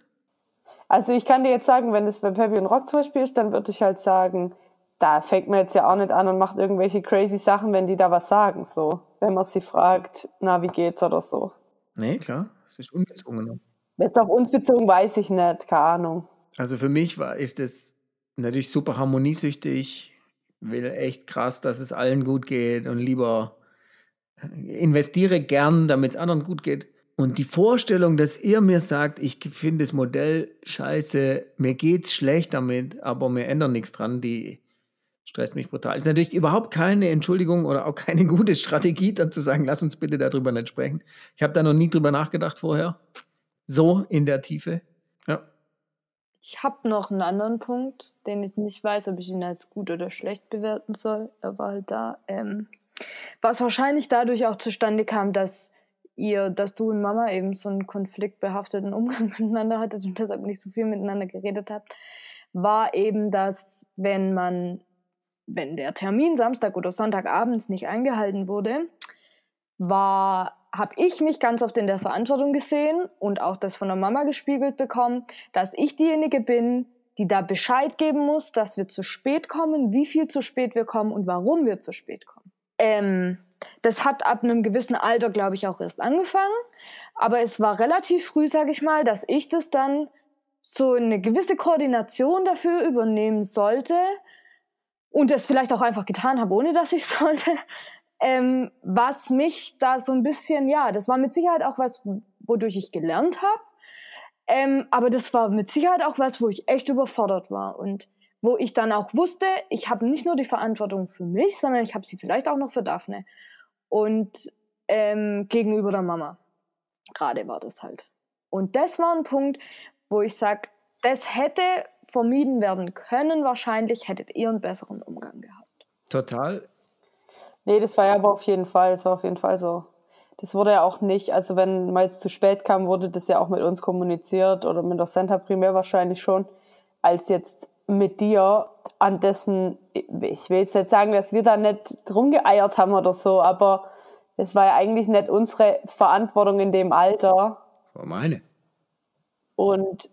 Speaker 2: Also ich kann dir jetzt sagen, wenn das bei Peppy und Rock zum Beispiel ist, dann würde ich halt sagen, da fängt man jetzt ja auch nicht an und macht irgendwelche crazy Sachen, wenn die da was sagen, so. Wenn man sie fragt, na, wie geht's oder so.
Speaker 3: Nee, klar, es ist ungezwungen.
Speaker 2: Jetzt auf uns bezogen weiß ich nicht, keine Ahnung.
Speaker 3: Also für mich war, ist es natürlich super harmoniesüchtig, will echt krass, dass es allen gut geht und lieber investiere gern, damit es anderen gut geht. Und die Vorstellung, dass ihr mir sagt, ich finde das Modell scheiße, mir geht's schlecht damit, aber wir ändern nichts dran, die stresst mich brutal. Ist natürlich überhaupt keine Entschuldigung oder auch keine gute Strategie, dann zu sagen, lass uns bitte darüber nicht sprechen. Ich habe da noch nie drüber nachgedacht vorher. So in der Tiefe. Ja.
Speaker 4: Ich habe noch einen anderen Punkt, den ich nicht weiß, ob ich ihn als gut oder schlecht bewerten soll. Er war halt da. Ähm, was wahrscheinlich dadurch auch zustande kam, dass ihr, dass du und Mama eben so einen konfliktbehafteten Umgang miteinander hattet und deshalb nicht so viel miteinander geredet habt, war eben, dass wenn man wenn der Termin Samstag oder Sonntag abends nicht eingehalten wurde, war habe ich mich ganz oft in der Verantwortung gesehen und auch das von der Mama gespiegelt bekommen, dass ich diejenige bin, die da Bescheid geben muss, dass wir zu spät kommen, wie viel zu spät wir kommen und warum wir zu spät kommen. Ähm, das hat ab einem gewissen Alter, glaube ich, auch erst angefangen. Aber es war relativ früh, sage ich mal, dass ich das dann so eine gewisse Koordination dafür übernehmen sollte, und es vielleicht auch einfach getan habe, ohne dass ich sollte, ähm, was mich da so ein bisschen, ja, das war mit Sicherheit auch was, wodurch ich gelernt habe, ähm, aber das war mit Sicherheit auch was, wo ich echt überfordert war und wo ich dann auch wusste, ich habe nicht nur die Verantwortung für mich, sondern ich habe sie vielleicht auch noch für Daphne und ähm, gegenüber der Mama. Gerade war das halt. Und das war ein Punkt, wo ich sage, das hätte vermieden werden können. Wahrscheinlich hättet ihr einen besseren Umgang gehabt.
Speaker 3: Total.
Speaker 2: Nee, das war ja aber auf jeden Fall, das war auf jeden Fall so. Das wurde ja auch nicht, also wenn mal zu spät kam, wurde das ja auch mit uns kommuniziert oder mit der Center primär wahrscheinlich schon, als jetzt mit dir an dessen, ich will jetzt nicht sagen, dass wir da nicht rumgeeiert haben oder so, aber das war ja eigentlich nicht unsere Verantwortung in dem Alter.
Speaker 3: War meine.
Speaker 2: Und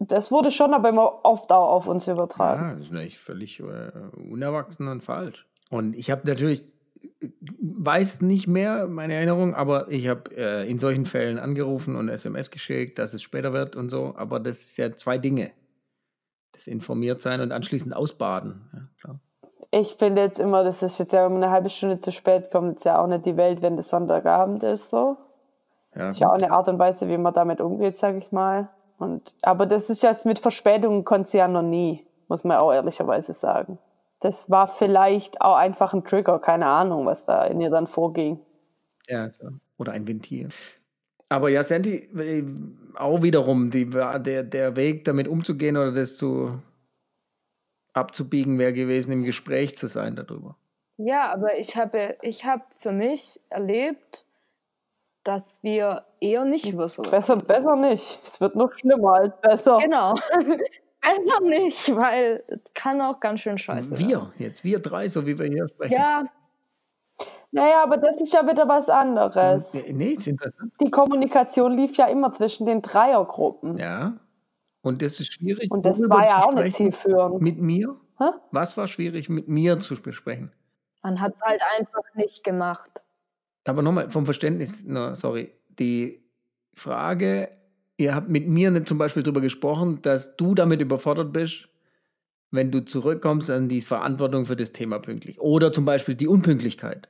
Speaker 2: das wurde schon aber immer oft auch auf uns übertragen.
Speaker 3: Ja, das ist natürlich völlig äh, unerwachsen und falsch. Und ich habe natürlich, weiß nicht mehr meine Erinnerung, aber ich habe äh, in solchen Fällen angerufen und SMS geschickt, dass es später wird und so. Aber das ist ja zwei Dinge. Das informiert sein und anschließend ausbaden. Ja, klar.
Speaker 2: Ich finde jetzt immer, das ist jetzt ja, wenn man eine halbe Stunde zu spät kommt, ist ja auch nicht die Welt, wenn das Sonntagabend ist so. Ja, das ist ja auch eine Art und Weise, wie man damit umgeht, sage ich mal. Und, aber das ist jetzt mit Verspätung konnte ja noch nie, muss man auch ehrlicherweise sagen. Das war vielleicht auch einfach ein Trigger, keine Ahnung, was da in ihr dann vorging.
Speaker 3: Ja, klar. Oder ein Ventil. Aber ja, Santi, äh, auch wiederum, die, der, der Weg damit umzugehen oder das zu abzubiegen, wäre gewesen, im Gespräch zu sein darüber.
Speaker 4: Ja, aber ich habe, ich habe für mich erlebt, dass wir eher nicht über so
Speaker 2: Besser, besser nicht. Es wird noch schlimmer als besser.
Speaker 4: Genau. besser nicht, weil es kann auch ganz schön scheiße
Speaker 3: Wir, werden. jetzt wir drei, so wie wir hier sprechen.
Speaker 4: Ja.
Speaker 2: Naja, aber das ist ja wieder was anderes.
Speaker 3: Nee, ist interessant.
Speaker 2: Die Kommunikation lief ja immer zwischen den Dreiergruppen.
Speaker 3: Ja. Und das ist schwierig.
Speaker 2: Und das war ja auch nicht zielführend.
Speaker 3: Mit mir? Hä? Was war schwierig, mit mir zu besprechen?
Speaker 4: Man hat es halt einfach nicht gemacht.
Speaker 3: Aber nochmal vom Verständnis, no, sorry, die Frage, ihr habt mit mir nicht zum Beispiel darüber gesprochen, dass du damit überfordert bist, wenn du zurückkommst an die Verantwortung für das Thema pünktlich. Oder zum Beispiel die Unpünktlichkeit.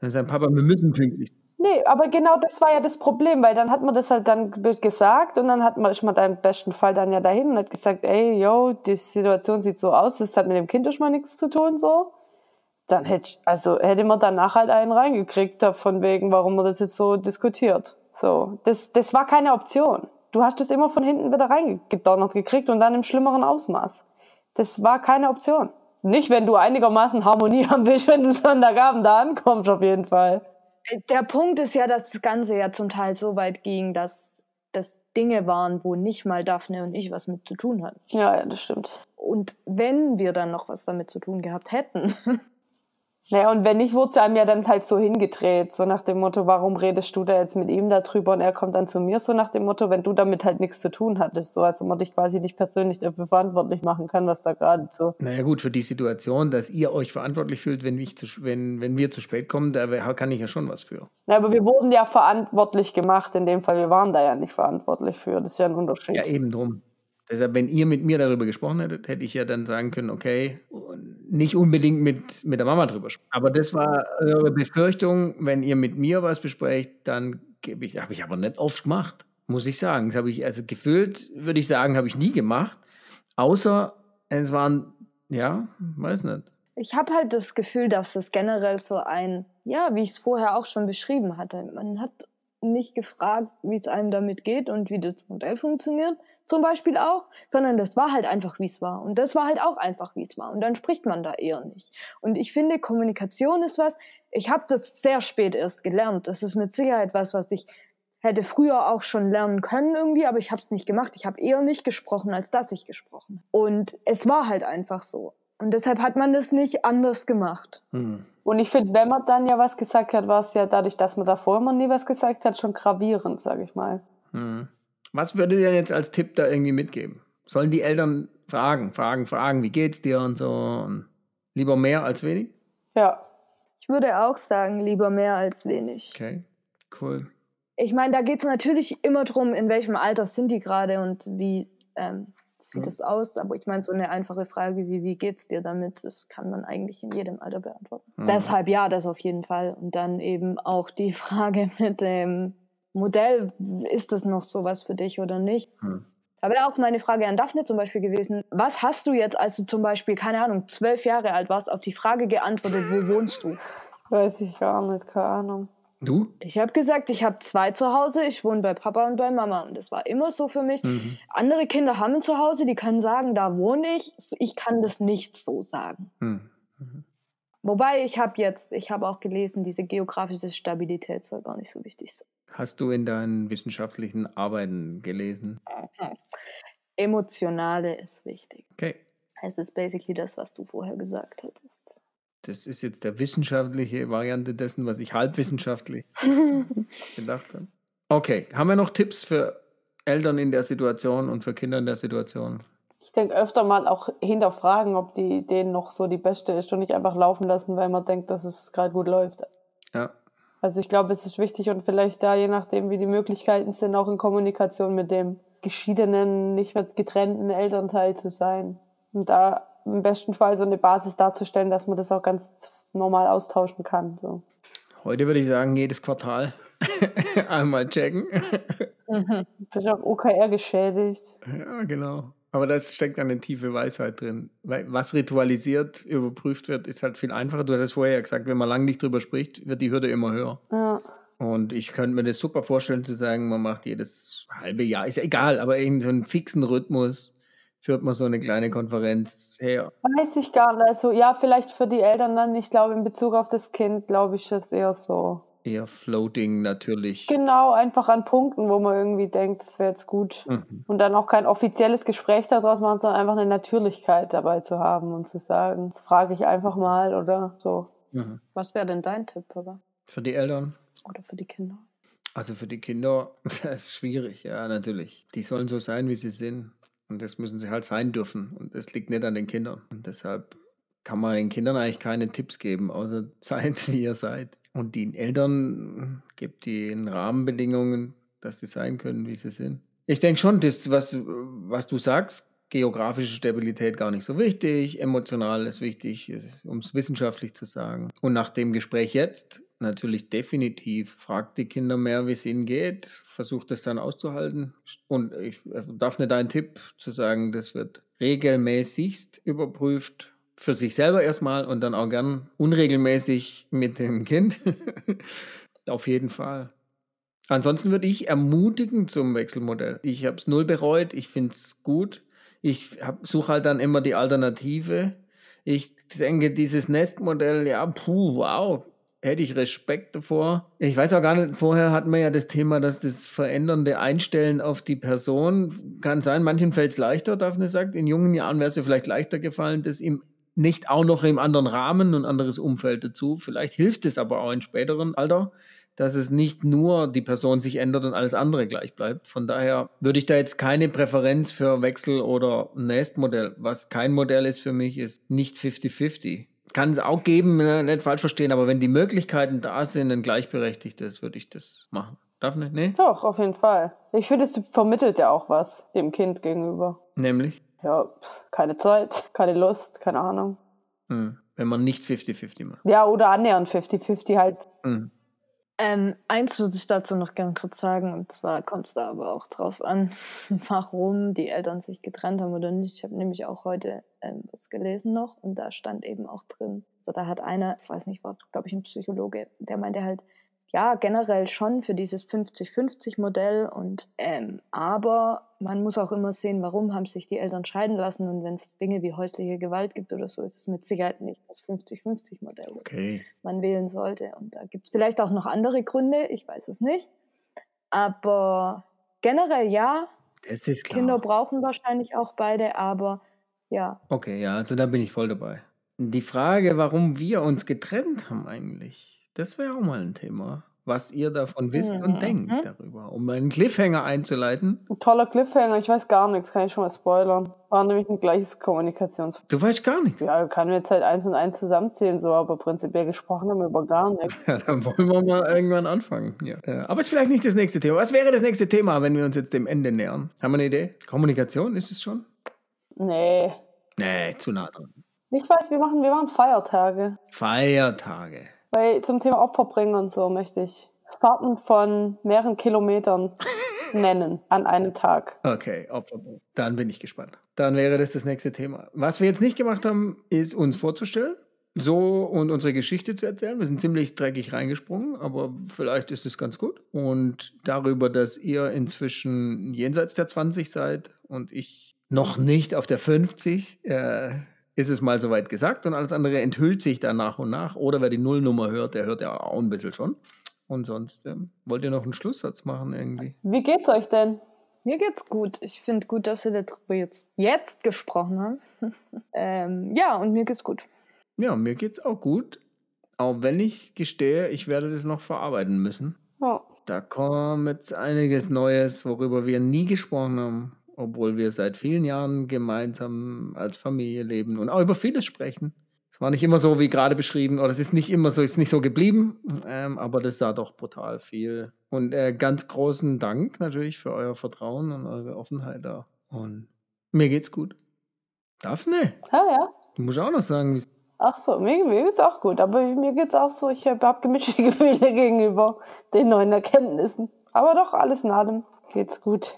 Speaker 3: Dann sagt Papa, wir müssen pünktlich.
Speaker 2: Nee, aber genau das war ja das Problem, weil dann hat man das halt dann gesagt und dann hat man, ist man da im besten Fall dann ja dahin und hat gesagt, ey, yo, die Situation sieht so aus, das hat mit dem Kind schon mal nichts zu tun, so dann hätte also hätte man danach halt einen reingekriegt, von wegen, warum man das jetzt so diskutiert. So, das, das war keine Option. Du hast das immer von hinten wieder reingedonnert gekriegt und dann im schlimmeren Ausmaß. Das war keine Option. Nicht, wenn du einigermaßen Harmonie haben willst, wenn du Sonntagabend da ankommst, auf jeden Fall.
Speaker 4: Der Punkt ist ja, dass das Ganze ja zum Teil so weit ging, dass das Dinge waren, wo nicht mal Daphne und ich was mit zu tun hatten.
Speaker 2: Ja, ja, das stimmt.
Speaker 4: Und wenn wir dann noch was damit zu tun gehabt hätten,
Speaker 2: Naja, und wenn nicht, wurde es einem ja dann halt so hingedreht, so nach dem Motto, warum redest du da jetzt mit ihm darüber und er kommt dann zu mir, so nach dem Motto, wenn du damit halt nichts zu tun hattest, so als ob man dich quasi nicht persönlich dafür verantwortlich machen kann, was da gerade so.
Speaker 3: Naja gut, für die Situation, dass ihr euch verantwortlich fühlt, wenn, ich zu, wenn, wenn wir zu spät kommen, da kann ich ja schon was für.
Speaker 2: Ja, aber wir wurden ja verantwortlich gemacht, in dem Fall, wir waren da ja nicht verantwortlich für, das ist ja ein Unterschied.
Speaker 3: Ja, eben drum. Deshalb, wenn ihr mit mir darüber gesprochen hättet, hätte ich ja dann sagen können, okay, nicht unbedingt mit, mit der Mama drüber sprechen. Aber das war eure Befürchtung, wenn ihr mit mir was besprecht, dann gebe ich, habe ich aber nicht oft gemacht, muss ich sagen. Das habe ich, also gefühlt, würde ich sagen, habe ich nie gemacht. Außer es waren, ja, weiß nicht.
Speaker 4: ich habe halt das Gefühl, dass es generell so ein, ja, wie ich es vorher auch schon beschrieben hatte, man hat nicht gefragt, wie es einem damit geht und wie das Modell funktioniert, zum Beispiel auch, sondern das war halt einfach, wie es war. Und das war halt auch einfach, wie es war. Und dann spricht man da eher nicht. Und ich finde, Kommunikation ist was, ich habe das sehr spät erst gelernt. Das ist mit Sicherheit was, was ich hätte früher auch schon lernen können irgendwie, aber ich habe es nicht gemacht. Ich habe eher nicht gesprochen, als dass ich gesprochen. habe. Und es war halt einfach so. Und deshalb hat man das nicht anders gemacht.
Speaker 3: Hm.
Speaker 2: Und ich finde, wenn man dann ja was gesagt hat, war es ja dadurch, dass man davor immer nie was gesagt hat, schon gravierend, sage ich mal.
Speaker 3: Hm. Was würdet ihr jetzt als Tipp da irgendwie mitgeben? Sollen die Eltern fragen, fragen, fragen, wie geht's dir und so? Und lieber mehr als wenig?
Speaker 2: Ja.
Speaker 4: Ich würde auch sagen, lieber mehr als wenig.
Speaker 3: Okay, cool.
Speaker 4: Ich meine, da geht es natürlich immer drum, in welchem Alter sind die gerade und wie ähm, sieht
Speaker 3: Mhm.
Speaker 4: es aus. Aber ich meine, so eine einfache Frage wie, wie geht's dir damit, das kann man eigentlich in jedem Alter beantworten.
Speaker 3: Mhm.
Speaker 4: Deshalb ja, das auf jeden Fall. Und dann eben auch die Frage mit dem Modell, ist das noch sowas für dich oder nicht?
Speaker 3: Hm.
Speaker 4: Da wäre auch meine Frage an Daphne zum Beispiel gewesen. Was hast du jetzt, als du zum Beispiel, keine Ahnung, zwölf Jahre alt warst, auf die Frage geantwortet, wo wohnst du?
Speaker 2: Weiß ich gar nicht, keine Ahnung.
Speaker 3: Du?
Speaker 4: Ich habe gesagt, ich habe zwei zu Hause, ich wohne bei Papa und bei Mama. Und das war immer so für mich.
Speaker 3: Mhm.
Speaker 4: Andere Kinder haben ein Zuhause, die können sagen, da wohne ich. Ich kann das nicht so sagen.
Speaker 3: Hm.
Speaker 4: Wobei ich habe jetzt, ich habe auch gelesen, diese geografische Stabilität soll gar nicht so wichtig sein.
Speaker 3: Hast du in deinen wissenschaftlichen Arbeiten gelesen?
Speaker 4: Emotionale ist wichtig.
Speaker 3: Okay.
Speaker 4: Es ist basically das, was du vorher gesagt hattest.
Speaker 3: Das ist jetzt der wissenschaftliche Variante dessen, was ich halbwissenschaftlich gedacht habe. Okay, haben wir noch Tipps für Eltern in der Situation und für Kinder in der Situation?
Speaker 2: Ich denke öfter mal auch hinterfragen, ob die Idee noch so die beste ist und nicht einfach laufen lassen, weil man denkt, dass es gerade gut läuft.
Speaker 3: Ja,
Speaker 2: Also ich glaube, es ist wichtig und vielleicht da, je nachdem, wie die Möglichkeiten sind, auch in Kommunikation mit dem geschiedenen, nicht mehr getrennten Elternteil zu sein. Und da im besten Fall so eine Basis darzustellen, dass man das auch ganz normal austauschen kann. So.
Speaker 3: heute würde ich sagen, jedes Quartal einmal checken.
Speaker 2: Ich bin auch OKR geschädigt.
Speaker 3: ja, genau. Aber da steckt eine tiefe Weisheit drin. Weil was ritualisiert, überprüft wird, ist halt viel einfacher. Du hast es vorher gesagt, wenn man lange nicht drüber spricht, wird die Hürde immer höher.
Speaker 2: Ja.
Speaker 3: Und ich könnte mir das super vorstellen zu sagen, man macht jedes halbe Jahr, ist ja egal, aber in so einen fixen Rhythmus führt man so eine kleine Konferenz her.
Speaker 2: Weiß ich gar nicht. Also ja, vielleicht für die Eltern dann. Ich glaube, in Bezug auf das Kind, glaube ich, das eher so.
Speaker 3: Eher floating natürlich.
Speaker 2: Genau, einfach an Punkten, wo man irgendwie denkt, das wäre jetzt gut.
Speaker 3: Mhm.
Speaker 2: Und dann auch kein offizielles Gespräch daraus machen, sondern einfach eine Natürlichkeit dabei zu haben und zu sagen, das frage ich einfach mal oder so.
Speaker 3: Mhm.
Speaker 4: Was wäre denn dein Tipp, Papa?
Speaker 3: Für die Eltern.
Speaker 4: Oder für die Kinder?
Speaker 3: Also für die Kinder, das ist schwierig, ja, natürlich. Die sollen so sein, wie sie sind. Und das müssen sie halt sein dürfen. Und das liegt nicht an den Kindern. Und deshalb kann man den Kindern eigentlich keine Tipps geben, außer seid, wie ihr seid. Und den Eltern gibt die Rahmenbedingungen, dass sie sein können, wie sie sind. Ich denke schon, das, was, was du sagst, geografische Stabilität gar nicht so wichtig, emotional ist wichtig, um es wissenschaftlich zu sagen. Und nach dem Gespräch jetzt natürlich definitiv fragt die Kinder mehr, wie es ihnen geht, versucht es dann auszuhalten. Und ich darf nicht einen Tipp zu sagen, das wird regelmäßigst überprüft für sich selber erstmal und dann auch gern unregelmäßig mit dem Kind. Auf jeden Fall. Ansonsten würde ich ermutigen zum Wechselmodell. Ich habe es null bereut, ich finde es gut. Ich suche halt dann immer die Alternative. Ich denke, dieses Nestmodell, ja, puh, wow, hätte ich Respekt davor. Ich weiß auch gar nicht, vorher hatten wir ja das Thema, dass das verändernde Einstellen auf die Person kann sein, manchen fällt es leichter, Daphne sagt. In jungen Jahren wäre es ja vielleicht leichter gefallen, das ihm nicht auch noch im anderen Rahmen und anderes Umfeld dazu. Vielleicht hilft es aber auch in späteren Alter, dass es nicht nur die Person sich ändert und alles andere gleich bleibt. Von daher würde ich da jetzt keine Präferenz für Wechsel oder Nest-Modell. Was kein Modell ist für mich, ist nicht 50-50. Kann es auch geben, nicht falsch verstehen, aber wenn die Möglichkeiten da sind, ein gleichberechtigtes, würde ich das machen. Darf nicht? Nee?
Speaker 2: Doch, auf jeden Fall. Ich finde, es vermittelt ja auch was dem Kind gegenüber.
Speaker 3: Nämlich?
Speaker 2: Ja, keine Zeit, keine Lust, keine Ahnung.
Speaker 3: Hm. Wenn man nicht 50-50 macht.
Speaker 2: Ja, oder annähernd 50-50 halt.
Speaker 3: Hm.
Speaker 4: Ähm, eins würde ich dazu noch gerne kurz sagen, und zwar kommt es da aber auch drauf an, warum die Eltern sich getrennt haben oder nicht. Ich habe nämlich auch heute ähm, was gelesen noch und da stand eben auch drin, also da hat einer, ich weiß nicht, war glaube ich ein Psychologe, der meinte halt, ja, generell schon für dieses 50-50-Modell und ähm, aber man muss auch immer sehen, warum haben sich die Eltern scheiden lassen und wenn es Dinge wie häusliche Gewalt gibt oder so, ist es mit Sicherheit nicht das 50-50-Modell, das
Speaker 3: Okay.
Speaker 4: man wählen sollte. Und da gibt es vielleicht auch noch andere Gründe, ich weiß es nicht. Aber generell ja,
Speaker 3: Das ist klar.
Speaker 4: Kinder brauchen wahrscheinlich auch beide, aber ja,
Speaker 3: Okay, ja, also da bin ich voll dabei. Die Frage, warum wir uns getrennt haben eigentlich, das wäre auch mal ein Thema. Was ihr davon wisst und
Speaker 4: Mhm.
Speaker 3: denkt darüber. Um einen Cliffhanger einzuleiten.
Speaker 2: Ein toller Cliffhanger, ich weiß gar nichts, kann ich schon mal spoilern. War nämlich ein gleiches Kommunikations...
Speaker 3: Du weißt gar nichts.
Speaker 2: Ja, kann jetzt halt eins und eins zusammenzählen, so, aber prinzipiell gesprochen haben wir über gar nichts.
Speaker 3: Ja, dann wollen wir mal irgendwann anfangen. Ja. Äh, Aber ist vielleicht nicht das nächste Thema. Was wäre das nächste Thema, wenn wir uns jetzt dem Ende nähern? Haben wir eine Idee? Kommunikation, ist es schon?
Speaker 2: Nee.
Speaker 3: Nee, zu nah dran.
Speaker 2: Ich weiß, wir machen, wir machen Feiertage.
Speaker 3: Feiertage.
Speaker 2: Weil zum Thema Opfer bringen und so möchte ich Fahrten von mehreren Kilometern nennen an einem Tag.
Speaker 3: Okay, Opferball. Dann bin ich gespannt. Dann wäre das das nächste Thema. Was wir jetzt nicht gemacht haben, ist uns vorzustellen. So und unsere Geschichte zu erzählen. Wir sind ziemlich dreckig reingesprungen, aber vielleicht ist es ganz gut. Und darüber, dass ihr inzwischen jenseits der 20 seid und ich noch nicht auf der 50, äh, ist es mal soweit gesagt. Und alles andere enthüllt sich dann nach und nach. Oder wer die Nullnummer hört, der hört ja auch ein bisschen schon. Und sonst ähm, wollt ihr noch einen Schlusssatz machen irgendwie?
Speaker 2: Wie geht's euch denn?
Speaker 4: mir geht's gut. Ich finde gut, dass wir darüber jetzt, jetzt gesprochen haben. ähm, ja, und mir geht's gut.
Speaker 3: Ja, mir geht's auch gut. Auch wenn ich gestehe, ich werde das noch verarbeiten müssen.
Speaker 2: Ja.
Speaker 3: Da kommt jetzt einiges Neues, worüber wir nie gesprochen haben, obwohl wir seit vielen Jahren gemeinsam als Familie leben und auch über vieles sprechen. Es war nicht immer so wie gerade beschrieben, oder es ist nicht immer so, ist nicht so geblieben, ähm, aber das sah doch brutal viel. Und äh, ganz großen Dank natürlich für euer Vertrauen und eure Offenheit da. Und mir geht's gut. Daphne,
Speaker 2: Ja, ja.
Speaker 3: du musst auch noch sagen, wie
Speaker 2: Ach so, mir, mir geht's auch gut. Aber mir geht's auch so, ich habe hab gemischte Gefühle gegenüber den neuen Erkenntnissen. Aber doch, alles in allem geht's gut.